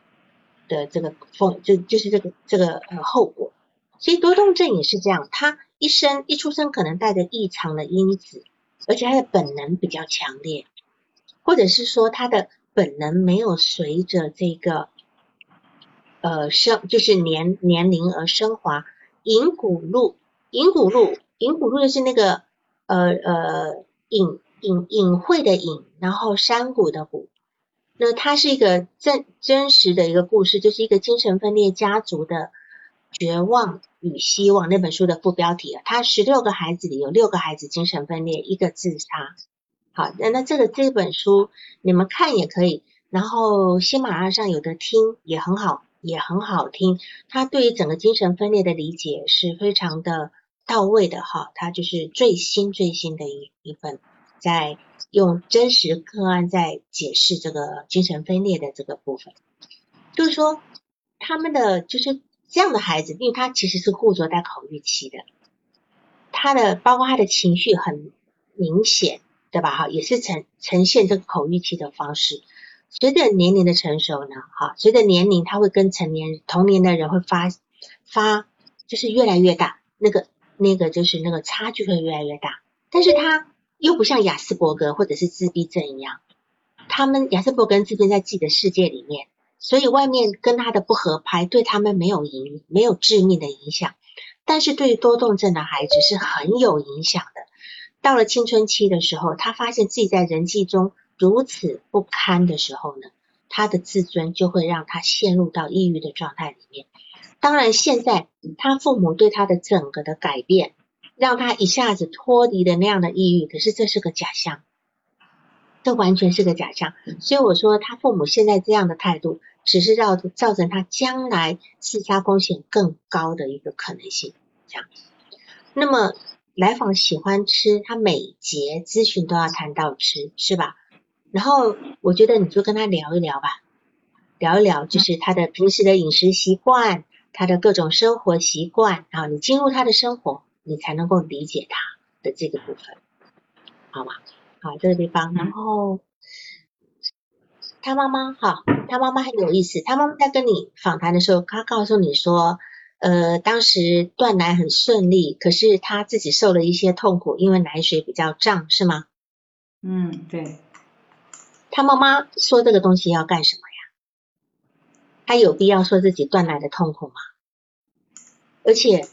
的这个风就就是这个这个呃后果，所以多动症也是这样，他一生一出生可能带着异常的因子，而且他的本能比较强烈，或者是说他的本能没有随着这个呃生就是年年龄而升华。银骨路，银骨路，银骨路就是那个呃呃隐隐隐晦的隐，然后山谷的谷。那它是一个真真实的一个故事，就是一个精神分裂家族的绝望与希望。那本书的副标题啊，他十六个孩子里有六个孩子精神分裂，一个自杀。好，那那这个这本书你们看也可以，然后喜马拉雅上有的听也很好，也很好听。他对于整个精神分裂的理解是非常的到位的哈，他就是最新最新的一一本在。用真实个案在解释这个精神分裂的这个部分，就是说他们的就是这样的孩子，因为他其实是固着在口欲期的，他的包括他的情绪很明显，对吧？哈，也是呈呈现这个口欲期的方式。随着年龄的成熟呢，哈，随着年龄，他会跟成年同年的人会发发，就是越来越大，那个那个就是那个差距会越来越大，但是他。又不像雅斯伯格或者是自闭症一样，他们雅斯伯格自闭在自己的世界里面，所以外面跟他的不合拍对他们没有影没有致命的影响，但是对多动症的孩子是很有影响的。到了青春期的时候，他发现自己在人际中如此不堪的时候呢，他的自尊就会让他陷入到抑郁的状态里面。当然，现在他父母对他的整个的改变。让他一下子脱离了那样的抑郁，可是这是个假象，这完全是个假象。所以我说，他父母现在这样的态度，只是造造成他将来自杀风险更高的一个可能性。这样，那么来访喜欢吃，他每节咨询都要谈到吃，是吧？然后我觉得你就跟他聊一聊吧，聊一聊就是他的平时的饮食习惯，他的各种生活习惯啊，你进入他的生活。你才能够理解他的这个部分，好吗？好，这个地方，然后他妈妈哈，他妈妈很有意思。他妈妈在跟你访谈的时候，他告诉你说，呃，当时断奶很顺利，可是他自己受了一些痛苦，因为奶水比较胀，是吗？嗯，对。他妈妈说这个东西要干什么呀？他有必要说自己断奶的痛苦吗？而且。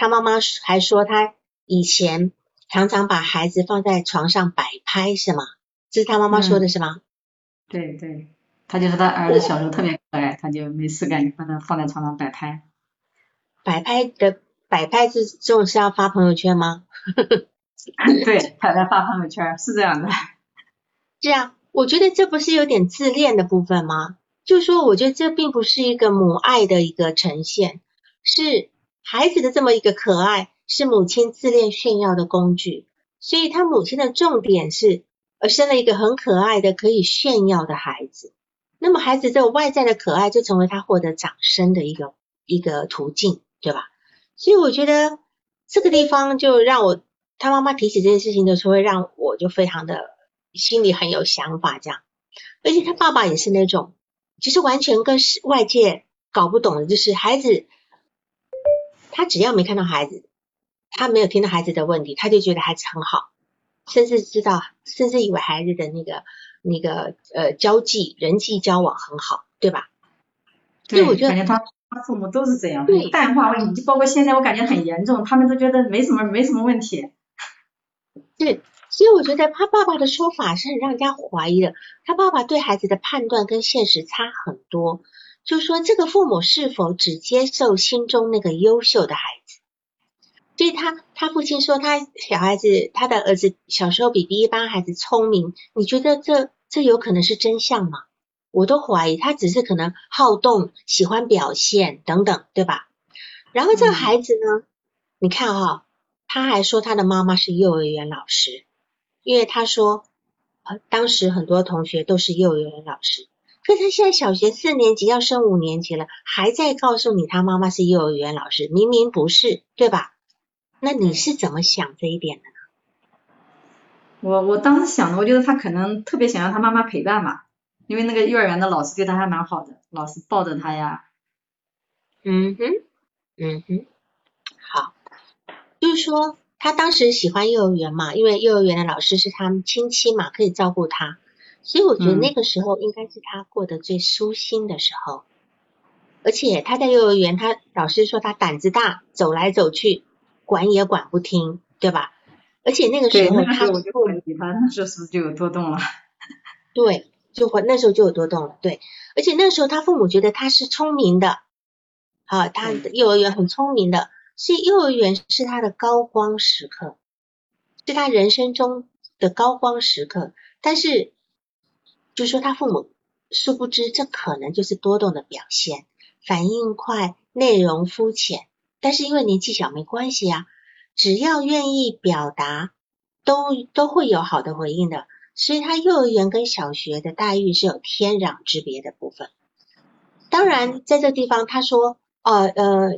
他妈妈还说，他以前常常把孩子放在床上摆拍，是吗？这是他妈妈说的是吗？对对，他就说他儿子小时候特别可爱，他就没事干就把他放在床上摆拍。摆拍的摆拍是这种是要发朋友圈吗？(laughs) 对，他在发朋友圈，是这样的。(laughs) 是啊，我觉得这不是有点自恋的部分吗？就说我觉得这并不是一个母爱的一个呈现，是。孩子的这么一个可爱，是母亲自恋炫耀的工具，所以他母亲的重点是，呃，生了一个很可爱的可以炫耀的孩子。那么孩子这个外在的可爱，就成为他获得掌声的一个一个途径，对吧？所以我觉得这个地方就让我他妈妈提起这件事情的时候，会让我就非常的心里很有想法这样。而且他爸爸也是那种，其实完全跟外界搞不懂的，就是孩子，他只要没看到孩子，他没有听到孩子的问题，他就觉得孩子很好，甚至知道，甚至以为孩子的那个那个呃交际人际交往很好，对吧？对，我觉得他他父母都是这样，淡化问题，就包括现在我感觉很严重，他们都觉得没什么没什么问题。对。所以我觉得他爸爸的说法是很让人家怀疑的，他爸爸对孩子的判断跟现实差很多，就是说这个父母是否只接受心中那个优秀的孩子？所以他他父亲说他小孩子他的儿子小时候比比一般孩子聪明，你觉得这这有可能是真相吗？我都怀疑他只是可能好动、喜欢表现等等，对吧？然后这个孩子呢，你看哈，他还说他的妈妈是幼儿园老师。因为他说，呃，当时很多同学都是幼儿园老师，可是他现在小学四年级要升五年级了，还在告诉你他妈妈是幼儿园老师，明明不是，对吧？那你是怎么想这一点的呢？我我当时想的，我觉得他可能特别想要他妈妈陪伴嘛，因为那个幼儿园的老师对他还蛮好的，老师抱着他呀。嗯哼，嗯哼，好，就是说。他当时喜欢幼儿园嘛，因为幼儿园的老师是他们亲戚嘛，可以照顾他，所以我觉得那个时候应该是他过得最舒心的时候。而且他在幼儿园，他老师说他胆子大，走来走去，管也管不听，对吧？而且那个时候他我就怀疑他那时候是不是就有多动了？对，就那时候就有多动了。对，而且那时候他父母觉得他是聪明的，好，他幼儿园很聪明的。所以幼儿园是他的高光时刻，是他人生中的高光时刻。但是，就说他父母殊不知，这可能就是多动的表现，反应快，内容肤浅。但是因为年纪小没关系啊，只要愿意表达，都都会有好的回应的。所以他幼儿园跟小学的待遇是有天壤之别的部分。当然，在这地方他说，呃呃。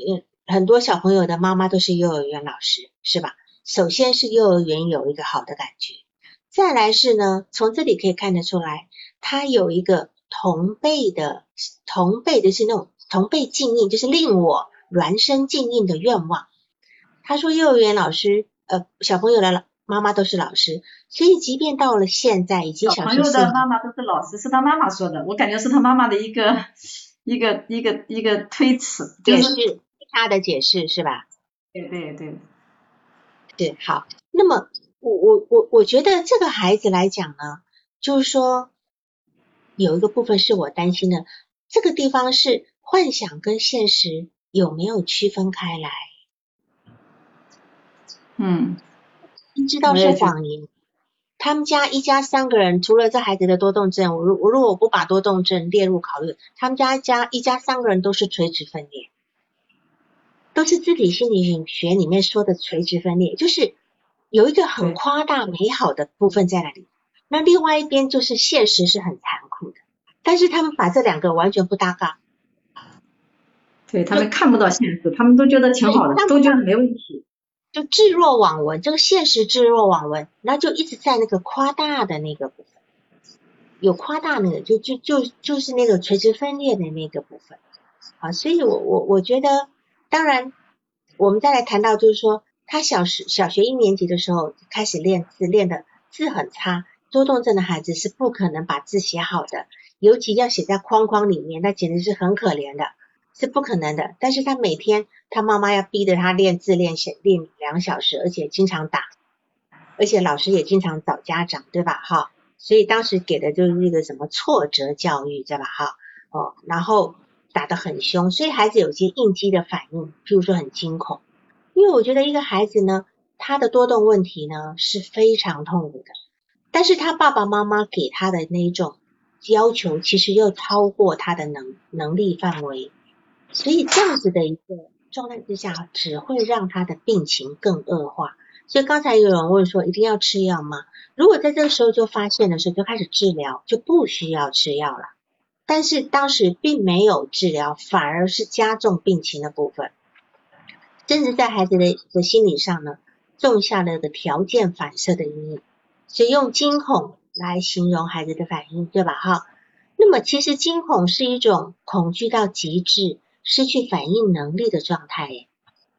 很多小朋友的妈妈都是幼儿园老师，是吧？首先是幼儿园有一个好的感觉，再来是呢，从这里可以看得出来，他有一个同辈的同辈的是那种同辈敬应，就是令我孪生敬应的愿望。他说幼儿园老师，呃，小朋友的妈妈都是老师，所以即便到了现在已经小朋友的妈妈都是老师，是他妈妈说的，我感觉是他妈妈的一个一个一个一个推辞，解释。他的解释是吧？对对对，对，好。那么我我我我觉得这个孩子来讲呢，就是说有一个部分是我担心的，这个地方是幻想跟现实有没有区分开来？嗯，知道是谎言。他们家一家三个人，除了这孩子的多动症，我如我如果不把多动症列入考虑，他们家家一家三个人都是垂直分裂。都是自体心理学里面说的垂直分裂，就是有一个很夸大美好的部分在那里，那另外一边就是现实是很残酷的，但是他们把这两个完全不搭嘎，对他们看不到现实，他们都觉得挺好的，都觉得没问题，就置若罔闻，这个现实置若罔闻，那就一直在那个夸大的那个部分，有夸大那个，就就就就是那个垂直分裂的那个部分，啊，所以我我我觉得。当然，我们再来谈到，就是说，他小时小学一年级的时候开始练字，练的字很差。多动症的孩子是不可能把字写好的，尤其要写在框框里面，那简直是很可怜的，是不可能的。但是他每天他妈妈要逼着他练字练写练两小时，而且经常打，而且老师也经常找家长，对吧？哈，所以当时给的就是一个什么挫折教育，对吧？哈，哦，然后。打得很凶，所以孩子有些应激的反应，譬如说很惊恐。因为我觉得一个孩子呢，他的多动问题呢是非常痛苦的，但是他爸爸妈妈给他的那种要求，其实又超过他的能能力范围，所以这样子的一个状态之下，只会让他的病情更恶化。所以刚才有人问说，一定要吃药吗？如果在这个时候就发现的时候，就开始治疗，就不需要吃药了。但是当时并没有治疗，反而是加重病情的部分，甚至在孩子的的心理上呢，种下了个条件反射的阴影，所以用惊恐来形容孩子的反应，对吧？哈，那么其实惊恐是一种恐惧到极致、失去反应能力的状态。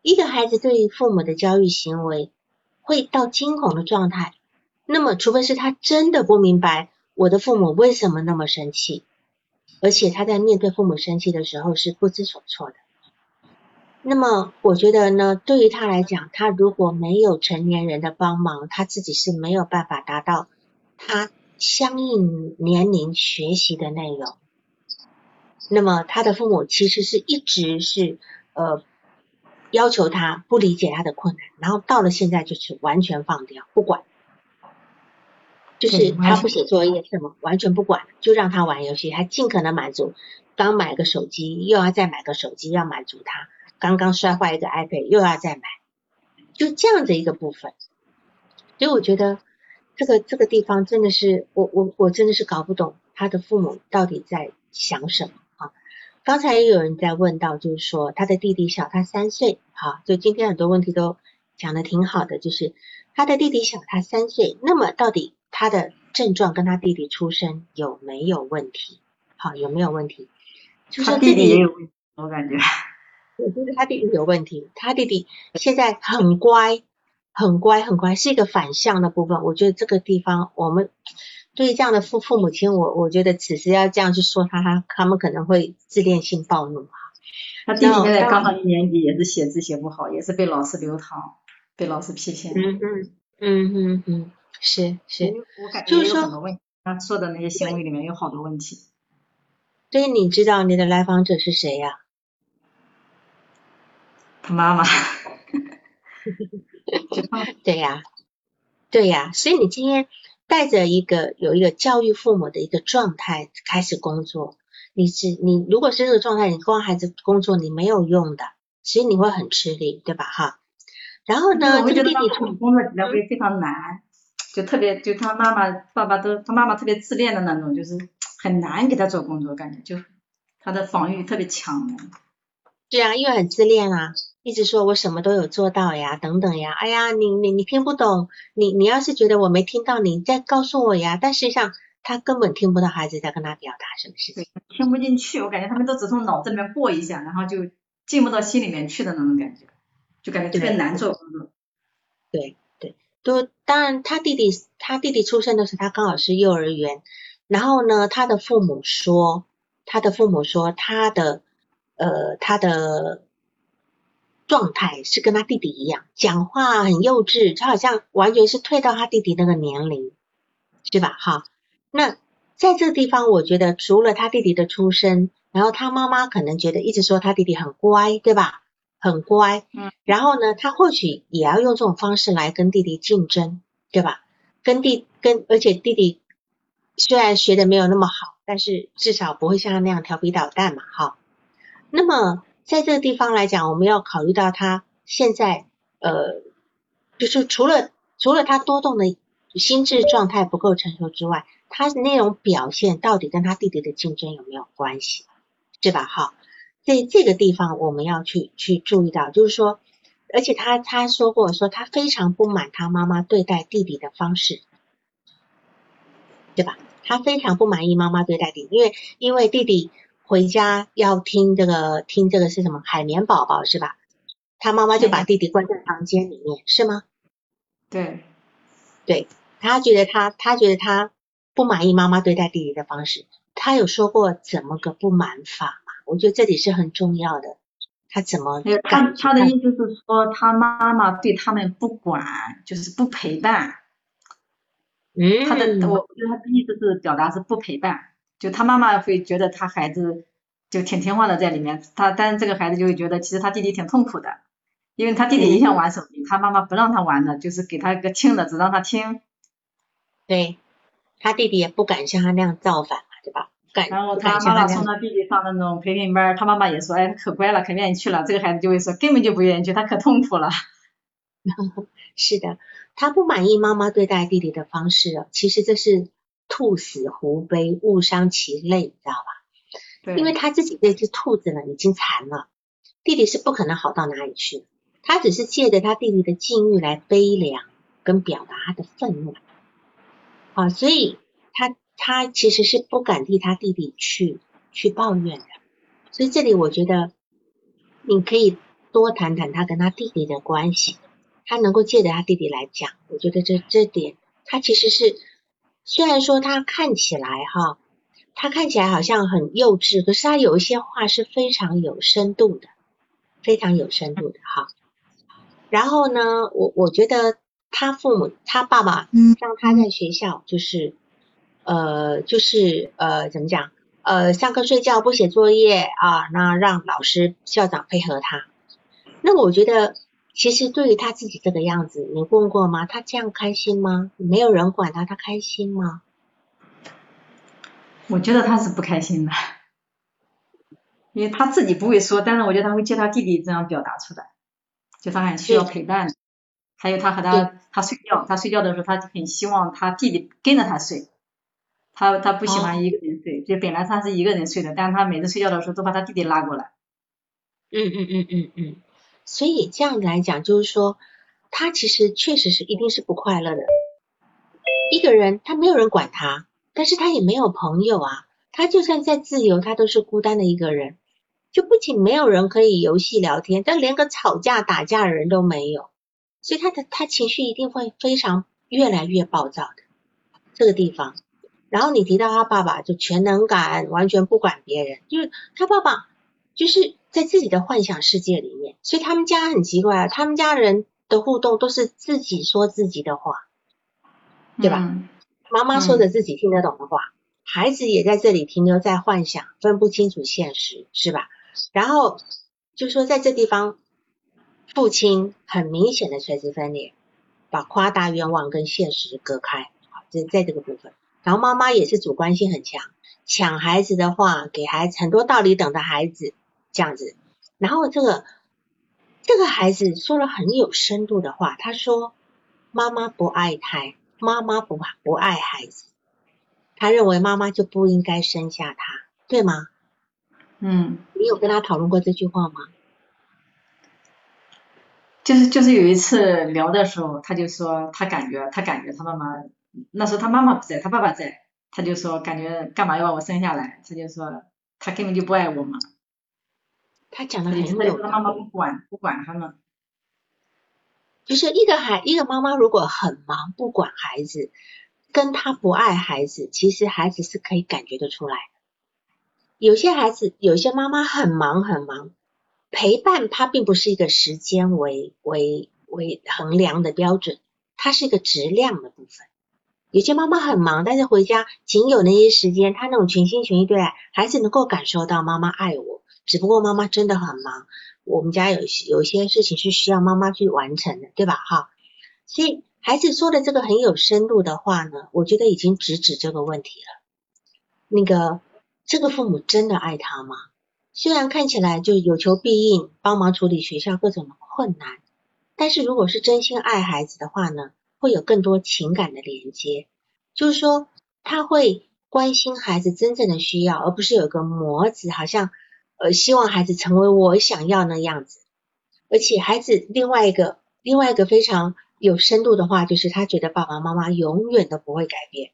一个孩子对于父母的教育行为会到惊恐的状态，那么除非是他真的不明白我的父母为什么那么生气。而且他在面对父母生气的时候是不知所措的。那么我觉得呢，对于他来讲，他如果没有成年人的帮忙，他自己是没有办法达到他相应年龄学习的内容。那么他的父母其实是一直是呃要求他不理解他的困难，然后到了现在就是完全放掉，不管。就是他不写作业什么，完全不管，就让他玩游戏，还尽可能满足。刚买个手机，又要再买个手机，要满足他。刚刚摔坏一个 iPad，又要再买，就这样的一个部分。所以我觉得这个这个地方真的是，我我我真的是搞不懂他的父母到底在想什么啊。刚才也有人在问到，就是说他的弟弟小他三岁，哈，就今天很多问题都讲的挺好的，就是他的弟弟小他三岁，那么到底？他的症状跟他弟弟出生有没有问题？好，有没有问题？他弟弟也有问题，我感觉。(laughs) 我觉得他弟弟有问题。他弟弟现在很乖，很乖，很乖，是一个反向的部分。我觉得这个地方，我们对于这样的父父母亲，我我觉得此时要这样去说他，他他们可能会自恋性暴怒啊。他弟弟现在刚上一年级，也是写字写不好，也是被老师留堂，被老师批评。嗯嗯嗯嗯嗯。是是，就是说，他说的那些行为里面有好多问题。所以你知道你的来访者是谁呀？(laughs) 他妈妈。(laughs) (laughs) 对呀，对呀，所以你今天带着一个有一个教育父母的一个状态开始工作，你是你如果是这个状态，你光孩子工作你没有用的，其实你会很吃力，对吧？哈。然后呢，这个弟弟工作起来会非常难。就特别，就他妈妈、爸爸都，他妈妈特别自恋的那种，就是很难给他做工作，感觉就他的防御特别强。对啊，因为很自恋啊，一直说我什么都有做到呀，等等呀，哎呀，你你你听不懂，你你要是觉得我没听到，你再告诉我呀。但实际上他根本听不到孩子在跟他表达什么事情，听不进去。我感觉他们都只从脑子里面过一下，然后就进不到心里面去的那种感觉，就感觉特别难做工作。对。都当然，他弟弟他弟弟出生的时候，他刚好是幼儿园。然后呢，他的父母说，他的父母说，他的呃他的状态是跟他弟弟一样，讲话很幼稚，他好像完全是退到他弟弟那个年龄，是吧？哈，那在这个地方，我觉得除了他弟弟的出生，然后他妈妈可能觉得一直说他弟弟很乖，对吧？很乖，嗯，然后呢，他或许也要用这种方式来跟弟弟竞争，对吧？跟弟跟，而且弟弟虽然学的没有那么好，但是至少不会像他那样调皮捣蛋嘛，哈。那么在这个地方来讲，我们要考虑到他现在，呃，就是除了除了他多动的心智状态不够成熟之外，他的那种表现到底跟他弟弟的竞争有没有关系，对吧？哈。在这个地方，我们要去去注意到，就是说，而且他他说过，说他非常不满他妈妈对待弟弟的方式，对吧？他非常不满意妈妈对待弟弟，因为因为弟弟回家要听这个听这个是什么海绵宝宝是吧？他妈妈就把弟弟关在房间里面，是吗？对，对他觉得他他觉得他不满意妈妈对待弟弟的方式，他有说过怎么个不满法？我觉得这里是很重要的，他怎么？他他的意思是说，他妈妈对他们不管，就是不陪伴。嗯。他的我觉得他的意思是表达是不陪伴，就他妈妈会觉得他孩子就挺听话的在里面，他但是这个孩子就会觉得其实他弟弟挺痛苦的，因为他弟弟也想玩手机，他妈妈不让他玩的，就是给他一个听的，只让他听。对，他弟弟也不敢像他那样造反嘛，对吧？然后他妈妈送他弟弟上那种培训班，他妈妈也说，哎，可乖了，可愿意去了。这个孩子就会说，根本就不愿意去，他可痛苦了。(laughs) 是的，他不满意妈妈对待弟弟的方式，其实这是兔死狐悲，误伤其类，你知道吧？对，因为他自己这只兔子呢已经残了，弟弟是不可能好到哪里去，他只是借着他弟弟的境遇来悲凉跟表达他的愤怒，啊，所以他他其实是不敢替他弟弟去去抱怨的，所以这里我觉得你可以多谈谈他跟他弟弟的关系，他能够借着他弟弟来讲，我觉得这这点他其实是虽然说他看起来哈。他看起来好像很幼稚，可是他有一些话是非常有深度的，非常有深度的哈。然后呢，我我觉得他父母，他爸爸让他在学校就是呃就是呃怎么讲呃上课睡觉不写作业啊，那让老师校长配合他。那我觉得其实对于他自己这个样子，你问过吗？他这样开心吗？没有人管他，他开心吗？我觉得他是不开心的，(laughs) 因为他自己不会说，但是我觉得他会借他弟弟这样表达出来，就他很需要陪伴，还有他和他他睡觉，他睡觉的时候他很希望他弟弟跟着他睡，他他不喜欢一个人睡，就本来他是一个人睡的，但是他每次睡觉的时候都把他弟弟拉过来。嗯嗯嗯嗯嗯，所以这样来讲，就是说他其实确实是一定是不快乐的，一个人他没有人管他。但是他也没有朋友啊，他就算再自由，他都是孤单的一个人。就不仅没有人可以游戏聊天，但连个吵架打架的人都没有，所以他的他情绪一定会非常越来越暴躁的这个地方。然后你提到他爸爸就全能感，完全不管别人，就是他爸爸就是在自己的幻想世界里面，所以他们家很奇怪啊，他们家人的互动都是自己说自己的话，对吧？妈妈说着自己听得懂的话，孩子也在这里停留在幻想，分不清楚现实，是吧？然后就说在这地方，父亲很明显的垂直分裂，把夸大愿望跟现实隔开，好，这在这个部分。然后妈妈也是主观性很强，抢孩子的话，给孩子很多道理等着孩子这样子。然后这个这个孩子说了很有深度的话，他说妈妈不爱他。妈妈不不爱孩子，他认为妈妈就不应该生下他，对吗？嗯，你有跟他讨论过这句话吗？就是就是有一次聊的时候，他就说他感觉他感觉他妈妈那时候他妈妈不在，他爸爸在，他就说感觉干嘛要把我生下来？他就说他根本就不爱我嘛。他讲的很有，他妈妈不管不管他们。就是一个孩一个妈妈如果很忙不管孩子，跟他不爱孩子，其实孩子是可以感觉得出来的。有些孩子有些妈妈很忙很忙，陪伴他并不是一个时间为为为衡量的标准，它是一个质量的部分。有些妈妈很忙，但是回家仅有那些时间，她那种全心全意对待孩子，能够感受到妈妈爱我。只不过妈妈真的很忙。我们家有有些事情是需要妈妈去完成的，对吧？哈，所以孩子说的这个很有深度的话呢，我觉得已经直指这个问题了。那个这个父母真的爱他吗？虽然看起来就有求必应，帮忙处理学校各种的困难，但是如果是真心爱孩子的话呢，会有更多情感的连接，就是说他会关心孩子真正的需要，而不是有个模子，好像。呃，希望孩子成为我想要那样子，而且孩子另外一个另外一个非常有深度的话，就是他觉得爸爸妈妈永远都不会改变。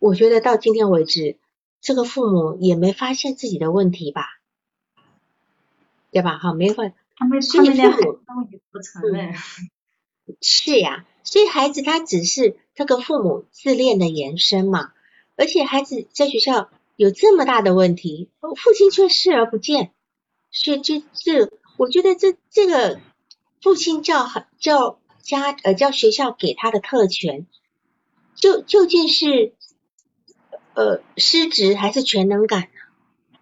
我觉得到今天为止，这个父母也没发现自己的问题吧，对吧？好，没问，他们所以父母不承认。是呀，所以孩子他只是这个父母自恋的延伸嘛，而且孩子在学校。有这么大的问题，父亲却视而不见，所以这这，我觉得这这个父亲叫叫家呃叫学校给他的特权，就究竟是呃失职还是全能感呢？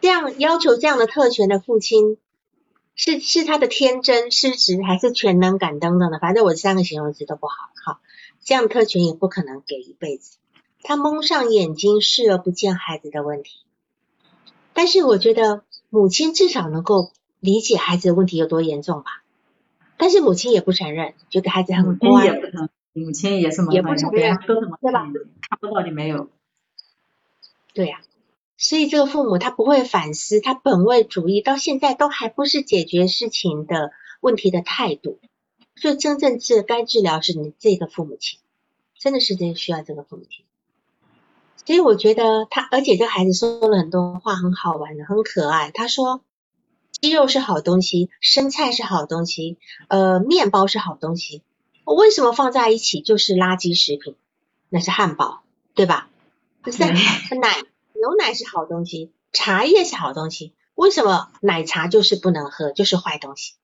这样要求这样的特权的父亲，是是他的天真失职还是全能感等等的？反正我三个形容词都不好，好，这样特权也不可能给一辈子。他蒙上眼睛，视而不见孩子的问题。但是我觉得母亲至少能够理解孩子的问题有多严重吧。但是母亲也不承认，觉得孩子很乖。母亲也不承，母亲也是蒙上眼睛，对吧？看不到就没有。对呀。所以这个父母他不会反思，他本位主义到现在都还不是解决事情的问题的态度。所以真正治该治疗是你这个父母亲，真的是真需要这个父母亲。所以我觉得他，而且这孩子说了很多话，很好玩的，很可爱。他说鸡肉是好东西，生菜是好东西，呃，面包是好东西。为什么放在一起就是垃圾食品？那是汉堡，对吧？不是奶。牛奶是好东西，茶叶是好东西，为什么奶茶就是不能喝，就是坏东西？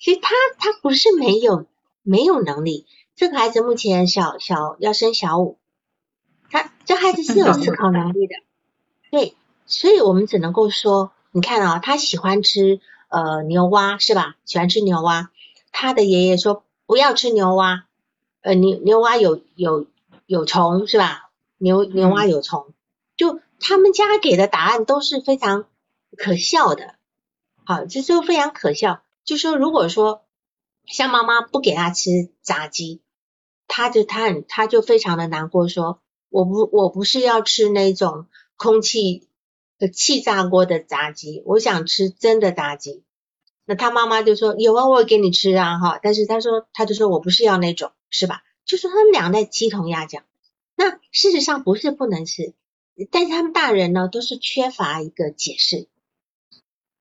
其实他他不是没有没有能力，这个孩子目前小小要升小五，他这孩子是有思考能力的，对，所以我们只能够说，你看啊，他喜欢吃呃牛蛙是吧？喜欢吃牛蛙，他的爷爷说不要吃牛蛙，呃牛牛蛙有有有虫是吧？牛牛蛙有虫，就。他们家给的答案都是非常可笑的，好，这就非常可笑。就说如果说像妈妈不给他吃炸鸡，他就他很他就非常的难过，说我不我不是要吃那种空气的气炸锅的炸鸡，我想吃真的炸鸡。那他妈妈就说有啊，我给你吃啊，哈。但是他说他就说我不是要那种，是吧？就说他们俩在鸡同鸭讲。那事实上不是不能吃。但是他们大人呢，都是缺乏一个解释，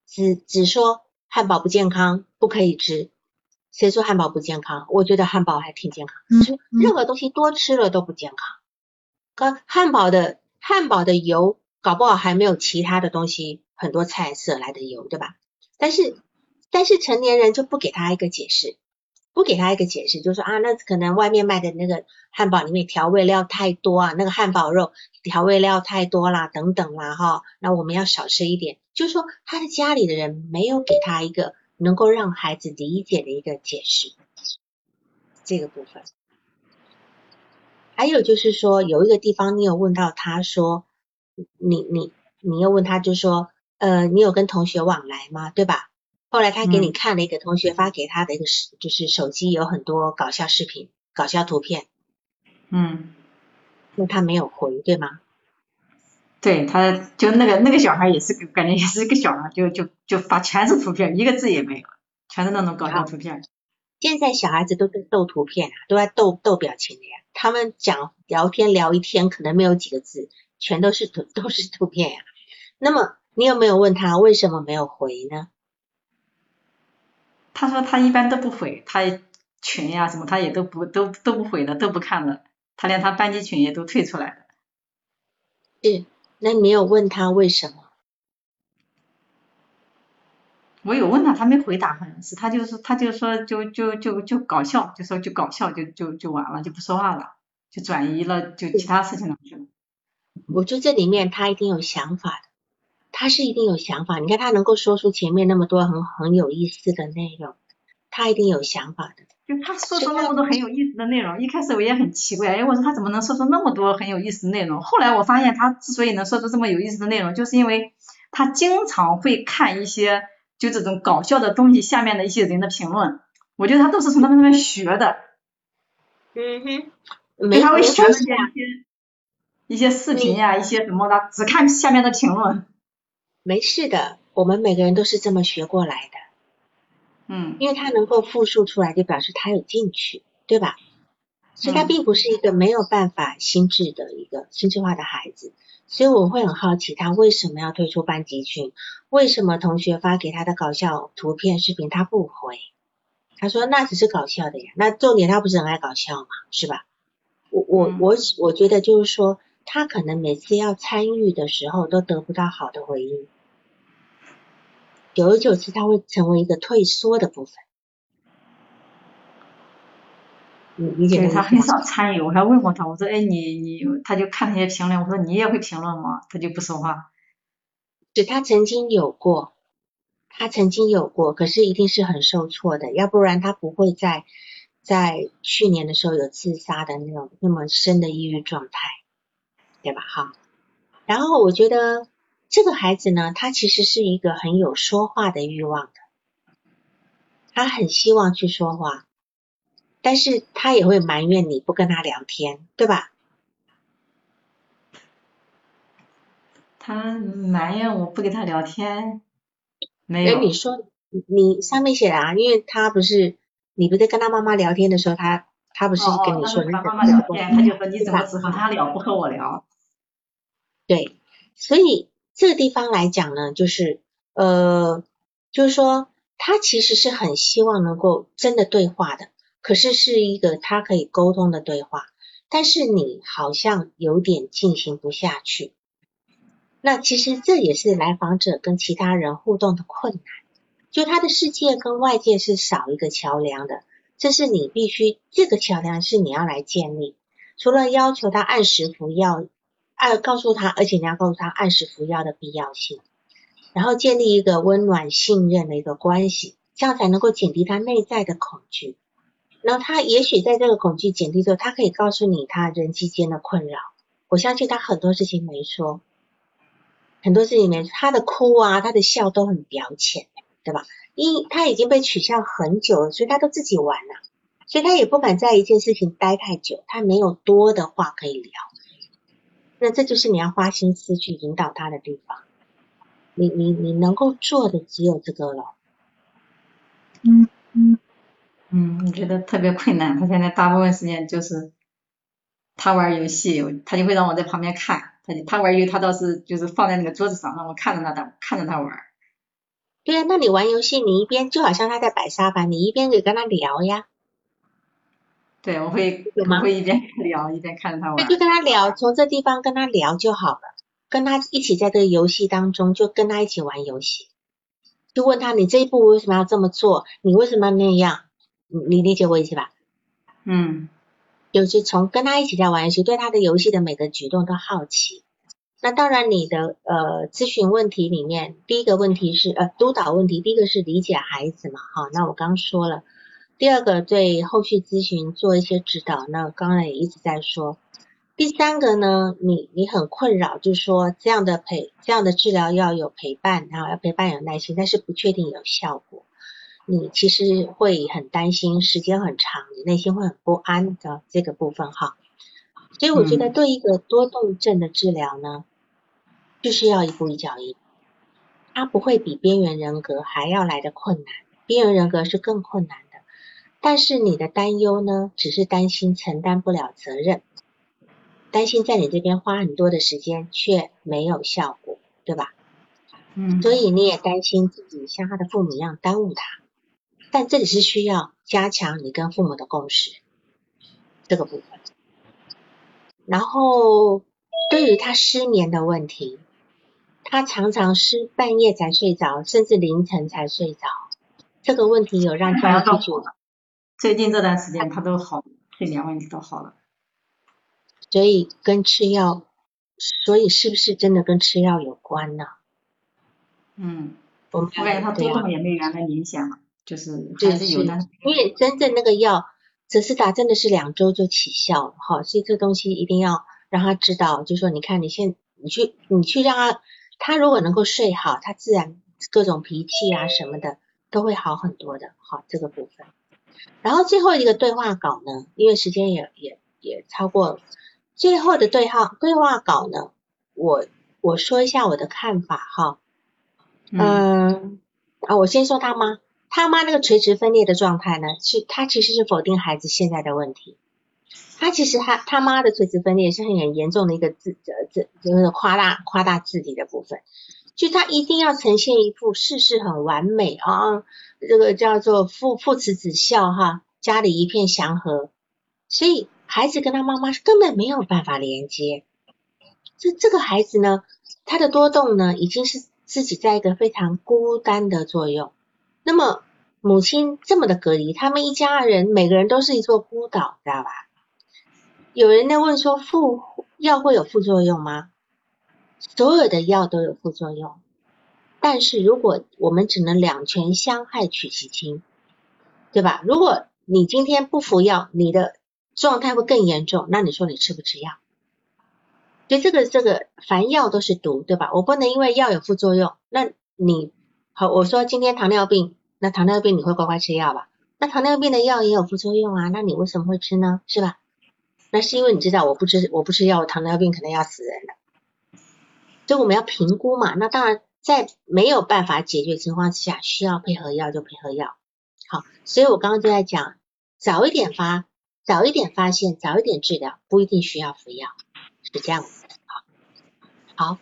只只说汉堡不健康，不可以吃。谁说汉堡不健康？我觉得汉堡还挺健康。嗯，任何东西多吃了都不健康。可汉堡的汉堡的油，搞不好还没有其他的东西很多菜色来的油，对吧？但是但是成年人就不给他一个解释。不给他一个解释，就说啊，那可能外面卖的那个汉堡里面调味料太多啊，那个汉堡肉调味料太多啦，等等啦，哈，那我们要少吃一点。就是说，他的家里的人没有给他一个能够让孩子理解的一个解释，这个部分。还有就是说，有一个地方你有问到他说，你你你又问他就说，呃，你有跟同学往来吗？对吧？后来他给你看了一个同学发给他的一个视，就是手机有很多搞笑视频、搞笑图片。嗯，那他没有回，对吗？对，他就那个那个小孩也是感觉也是个小孩，就就就发全是图片，一个字也没有，全是那种搞笑图片。现在小孩子都在斗图片啊，都在斗斗表情的呀。他们讲聊天聊一天，可能没有几个字，全都是图 (laughs) 都是图片呀。那么你有没有问他为什么没有回呢？他说他一般都不回，他群呀什么他也都不都都不回了，都不看了，他连他班级群也都退出来了。是，那你有问他为什么？我有问他，他没回答，好像是他就是他就说就就就就搞笑，就说就搞笑就就就完了，就不说话了，就转移了，就其他事情了去了。我觉得这里面他一定有想法的。他是一定有想法，你看他能够说出前面那么多很很有意思的内容，他一定有想法的。就他说出那么多很有意思的内容，一开始我也很奇怪，哎，我说他怎么能说出那么多很有意思的内容？后来我发现他之所以能说出这么有意思的内容，就是因为他经常会看一些就这种搞笑的东西下面的一些人的评论，我觉得他都是从他们那边学的。嗯哼，没他会学那些一些视频呀，一些什么的，只看下面的评论。没事的，我们每个人都是这么学过来的。嗯，因为他能够复述出来，就表示他有进取，对吧？所以他并不是一个没有办法心智的一个心智化的孩子。所以我会很好奇，他为什么要退出班级群？为什么同学发给他的搞笑图片、视频他不回？他说那只是搞笑的呀，那重点他不是很爱搞笑嘛，是吧？我我我我觉得就是说。他可能每次要参与的时候都得不到好的回应，久而久之他会成为一个退缩的部分。你理解他很少参与，我还问过他，我说，哎，你你，他就看那些评论，我说你也会评论吗？他就不说话。是他曾经有过，他曾经有过，可是一定是很受挫的，要不然他不会在在去年的时候有自杀的那种那么深的抑郁状态。对吧？哈，然后我觉得这个孩子呢，他其实是一个很有说话的欲望的，他很希望去说话，但是他也会埋怨你不跟他聊天，对吧？他埋怨我不跟他聊天，没哎，有。你说你你上面写的啊，因为他不是你不是跟他妈妈聊天的时候，他他不是跟你说那个是和妈妈聊天，他就说你怎么只和他聊，不和我聊？对，所以这个地方来讲呢，就是呃，就是说他其实是很希望能够真的对话的，可是是一个他可以沟通的对话，但是你好像有点进行不下去。那其实这也是来访者跟其他人互动的困难，就他的世界跟外界是少一个桥梁的，这是你必须这个桥梁是你要来建立，除了要求他按时服药。按告诉他，而且你要告诉他按时服药的必要性，然后建立一个温暖信任的一个关系，这样才能够减低他内在的恐惧。然后他也许在这个恐惧减低之后，他可以告诉你他人际间的困扰。我相信他很多事情没说，很多事情没说，他的哭啊，他的笑都很表浅，对吧？因他已经被取笑很久了，所以他都自己玩了、所以他也不敢在一件事情待太久，他没有多的话可以聊。那这就是你要花心思去引导他的地方。你你你能够做的只有这个了。嗯嗯嗯，我觉得特别困难。他现在大部分时间就是他玩游戏，他就会让我在旁边看。他就他玩游戏，他倒是就是放在那个桌子上，让我看着他的看着他玩。对呀，那你玩游戏，你一边就好像他在摆沙盘，你一边也跟他聊呀。对，我会我会一边聊一边看着他玩。那就跟他聊，从这地方跟他聊就好了，跟他一起在这个游戏当中，就跟他一起玩游戏，就问他你这一步为什么要这么做？你为什么要那样？你你理解我意思吧？嗯就是从跟他一起在玩游戏，对他的游戏的每个举动都好奇。那当然，你的呃咨询问题里面，第一个问题是呃督导问题，第一个是理解孩子嘛，好，那我刚说了。第二个对后续咨询做一些指导，那刚才也一直在说。第三个呢，你你很困扰，就是说这样的陪这样的治疗要有陪伴，然后要陪伴有耐心，但是不确定有效果。你其实会很担心，时间很长，你内心会很不安的这个部分哈。所以我觉得对一个多动症的治疗呢，就是要一步一脚印，它不会比边缘人格还要来的困难，边缘人格是更困难的。但是你的担忧呢，只是担心承担不了责任，担心在你这边花很多的时间却没有效果，对吧？嗯，所以你也担心自己像他的父母一样耽误他，但这里是需要加强你跟父母的共识这个部分。然后对于他失眠的问题，他常常是半夜才睡着，甚至凌晨才睡着，这个问题有让他要家去解到好了。最近这段时间他都好，睡眠问题都好了。所以跟吃药，所以是不是真的跟吃药有关呢？嗯，我感觉他对啊多动也没原来明显了，就是对还是有，的因为真正那个药，泽斯达真的是两周就起效了哈，所以这东西一定要让他知道，就说你看你现你去你去让他，他如果能够睡好，他自然各种脾气啊什么的都会好很多的，哈这个部分。然后最后一个对话稿呢，因为时间也也也超过，最后的对话对话稿呢，我我说一下我的看法哈。嗯嗯，啊，我先说他妈，他妈那个垂直分裂的状态呢，是他其实是否定孩子现在的问题。他其实他他妈的垂直分裂是很严重的一个自呃字就是夸大夸大自己的部分，就他一定要呈现一副事事很完美啊，这个叫做父父慈子孝哈，家里一片祥和，所以孩子跟他妈妈是根本没有办法连接。这这个孩子呢，他的多动呢，已经是自己在一个非常孤单的作用。那么母亲这么的隔离，他们一家人每个人都是一座孤岛，知道吧？有人在问说，副药会有副作用吗？所有的药都有副作用，但是如果我们只能两全相害取其轻，对吧？如果你今天不服药，你的状态会更严重，那你说你吃不吃药？所以这个这个凡药都是毒，对吧？我不能因为药有副作用，那你好，我说今天糖尿病，那糖尿病你会乖乖吃药吧？那糖尿病的药也有副作用啊，那你为什么会吃呢？是吧？那是因为你知道我不吃我不吃药，我糖尿病可能要死人了。所以我们要评估嘛。那当然，在没有办法解决情况之下，需要配合药就配合药。好，所以我刚刚就在讲，早一点发，早一点发现，早一点治疗，不一定需要服药，是这样子。好，好，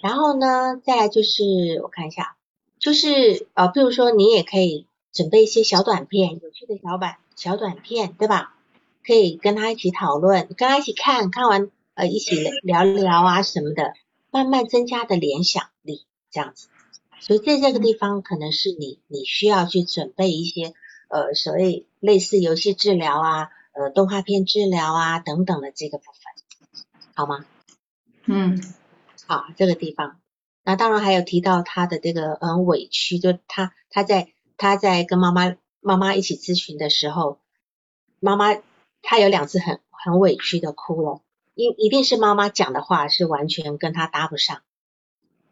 然后呢，再来就是我看一下，就是呃，比如说你也可以准备一些小短片，有趣的小短小短片，对吧？可以跟他一起讨论，跟他一起看看完，呃，一起聊聊啊什么的，慢慢增加的联想力，这样子。所以在这个地方，可能是你你需要去准备一些呃所谓类似游戏治疗啊，呃动画片治疗啊等等的这个部分，好吗？嗯，好，这个地方。那当然还有提到他的这个嗯委屈，就他他在他在跟妈妈妈妈一起咨询的时候，妈妈他有两次很很委屈的哭了，一一定是妈妈讲的话是完全跟他搭不上。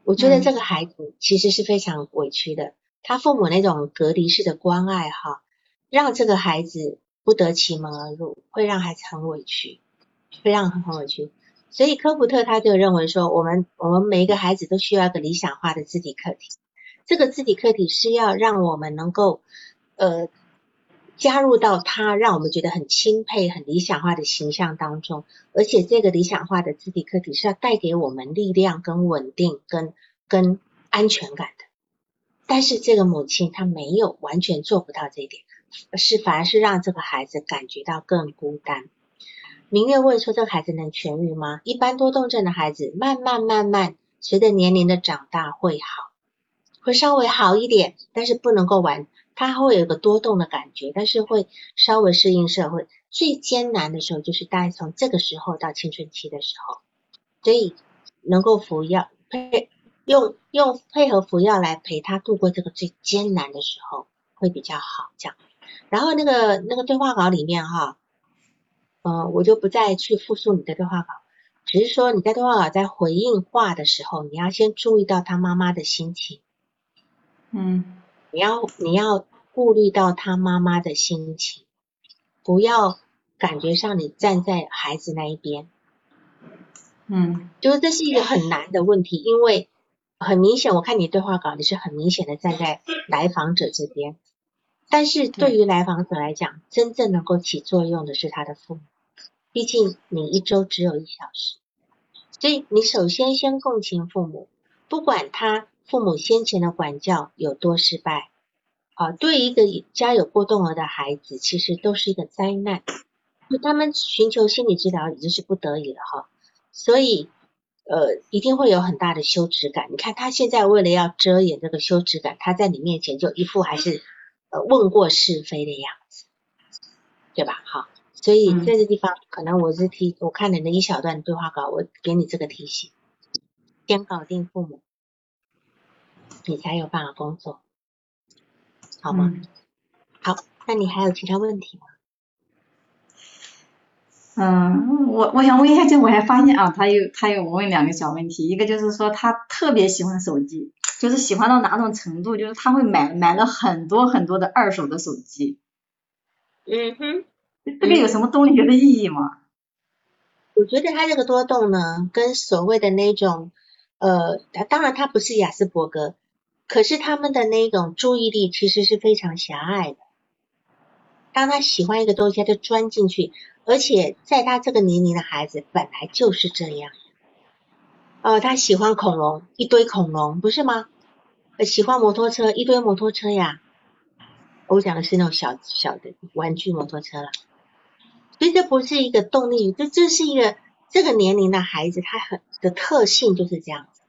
我觉得这个孩子其实是非常委屈的，他父母那种隔离式的关爱哈，让这个孩子不得其门而入，会让孩子很委屈，会让很委屈。所以科普特他就认为说，我们我们每一个孩子都需要一个理想化的自体课题，这个自体课题是要让我们能够呃加入到他让我们觉得很钦佩、很理想化的形象当中。而且这个理想化的自体课题是要带给我们力量、跟稳定、跟跟安全感的。但是这个母亲她没有完全做不到这一点，是反而是让这个孩子感觉到更孤单。明月问说：“这个孩子能痊愈吗？”一般多动症的孩子，慢慢慢慢随着年龄的长大会好，会稍微好一点，但是不能够完，他会有个多动的感觉，但是会稍微适应社会。最艰难的时候就是大概从这个时候到青春期的时候，所以能够服药配用用配合服药来陪他度过这个最艰难的时候会比较好。这样，然后那个那个对话稿里面哈，呃，我就不再去复述你的对话稿，只是说你在对话稿在回应话的时候，你要先注意到他妈妈的心情，嗯，你要你要顾虑到他妈妈的心情，不要。感觉上你站在孩子那一边，嗯，就是这是一个很难的问题，因为很明显，我看你对话稿，你是很明显的站在来访者这边，但是对于来访者来讲，真正能够起作用的是他的父母，毕竟你一周只有一小时，所以你首先先共情父母，不管他父母先前的管教有多失败，啊，对一个家有过动儿的孩子，其实都是一个灾难。就他们寻求心理治疗已经是不得已了哈，所以呃一定会有很大的羞耻感。你看他现在为了要遮掩这个羞耻感，他在你面前就一副还是呃问过是非的样子，对吧？好，所以在这地方可能我是提我看你的一小段对话稿，我给你这个提醒，先搞定父母，你才有办法工作，好吗？好，那你还有其他问题吗？嗯，我我想问一下，就我还发现啊，他有他有问两个小问题，一个就是说他特别喜欢手机，就是喜欢到哪种程度，就是他会买买了很多很多的二手的手机。嗯哼，这个有什么动力学的意义吗？我觉得他这个多动呢，跟所谓的那种呃，他当然他不是雅斯伯格，可是他们的那种注意力其实是非常狭隘的。当他喜欢一个东西，他就钻进去。而且在他这个年龄的孩子本来就是这样，哦，他喜欢恐龙，一堆恐龙，不是吗？呃喜欢摩托车，一堆摩托车呀。我讲的是那种小小的玩具摩托车了，所以这不是一个动力，这这是一个这个年龄的孩子他很的特性就是这样子。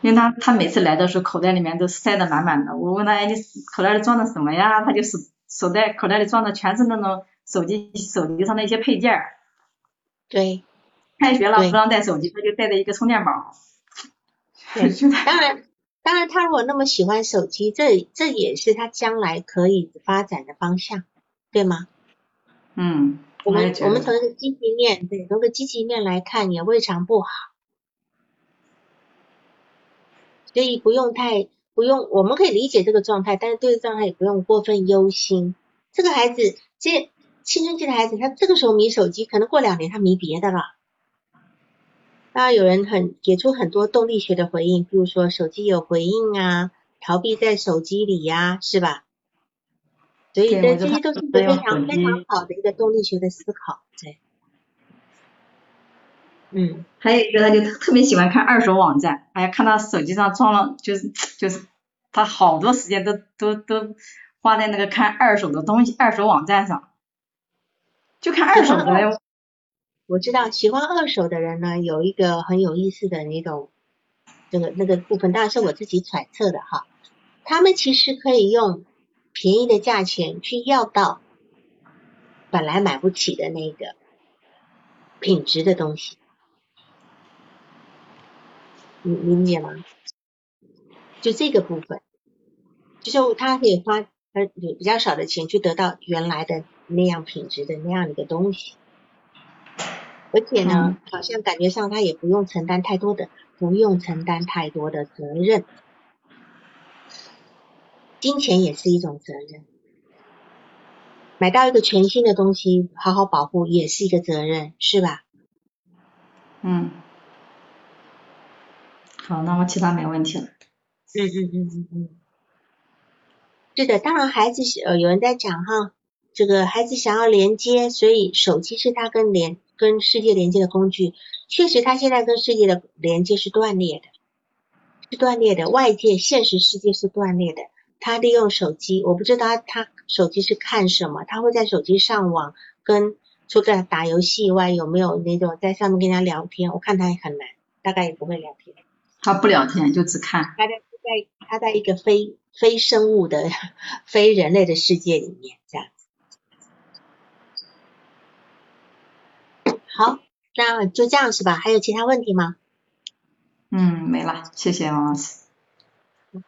因为他他每次来的时候口袋里面都塞得满满的，我问他哎你口袋里装的什么呀？他就是。手袋口袋里装的全是那种手机手机上的一些配件儿。对。开学了不让带手机，他就带着一个充电宝。对。当然，当然他如果那么喜欢手机，这这也是他将来可以发展的方向，对吗？嗯。我们我们从一个积极面，对，从个积极面来看也未尝不好。所以不用太。不用，我们可以理解这个状态，但是对这状态也不用过分忧心。这个孩子，这青春期的孩子，他这个时候迷手机，可能过两年他迷别的了。当然有人很给出很多动力学的回应，比如说手机有回应啊，逃避在手机里呀，是吧？所以这这些都是非常非常好的一个动力学的思考，对。嗯，还有一个他就特别喜欢看二手网站，哎呀，看到手机上装了，就是就是他好多时间都都都花在那个看二手的东西，二手网站上，就看二手的。我知道喜欢二手的人呢，有一个很有意思的那种，这个那个部分当然是我自己揣测的哈，他们其实可以用便宜的价钱去要到本来买不起的那个品质的东西。你理解吗？就这个部分，就是他可以花呃比较少的钱去得到原来的那样品质的那样的一个东西，而且呢，好像感觉上他也不用承担太多的，不用承担太多的责任，金钱也是一种责任，买到一个全新的东西，好好保护也是一个责任，是吧？嗯。好，那我其他没问题了。嗯嗯嗯嗯嗯，对的，当然孩子呃有人在讲哈，这个孩子想要连接，所以手机是他跟连跟世界连接的工具。确实，他现在跟世界的连接是断裂的，是断裂的，外界现实世界是断裂的。他利用手机，我不知道他手机是看什么，他会在手机上网，跟除了打游戏以外，有没有那种在上面跟人家聊天？我看他也很难，大概也不会聊天。他不聊天，就只看。他在在他在一个非非生物的 (laughs) 非人类的世界里面，这样子。好，那就这样是吧？还有其他问题吗？嗯，没了，谢谢王老师。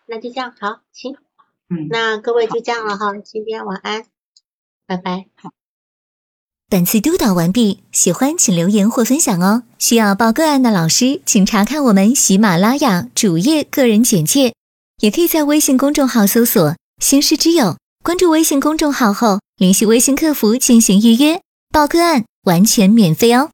那就这样，好，行。嗯。那各位就这样了哈，今天晚安，拜拜。好。本次督导完毕，喜欢请留言或分享哦。需要报个案的老师，请查看我们喜马拉雅主页个人简介，也可以在微信公众号搜索“星师之友”，关注微信公众号后联系微信客服进行预约，报个案完全免费哦。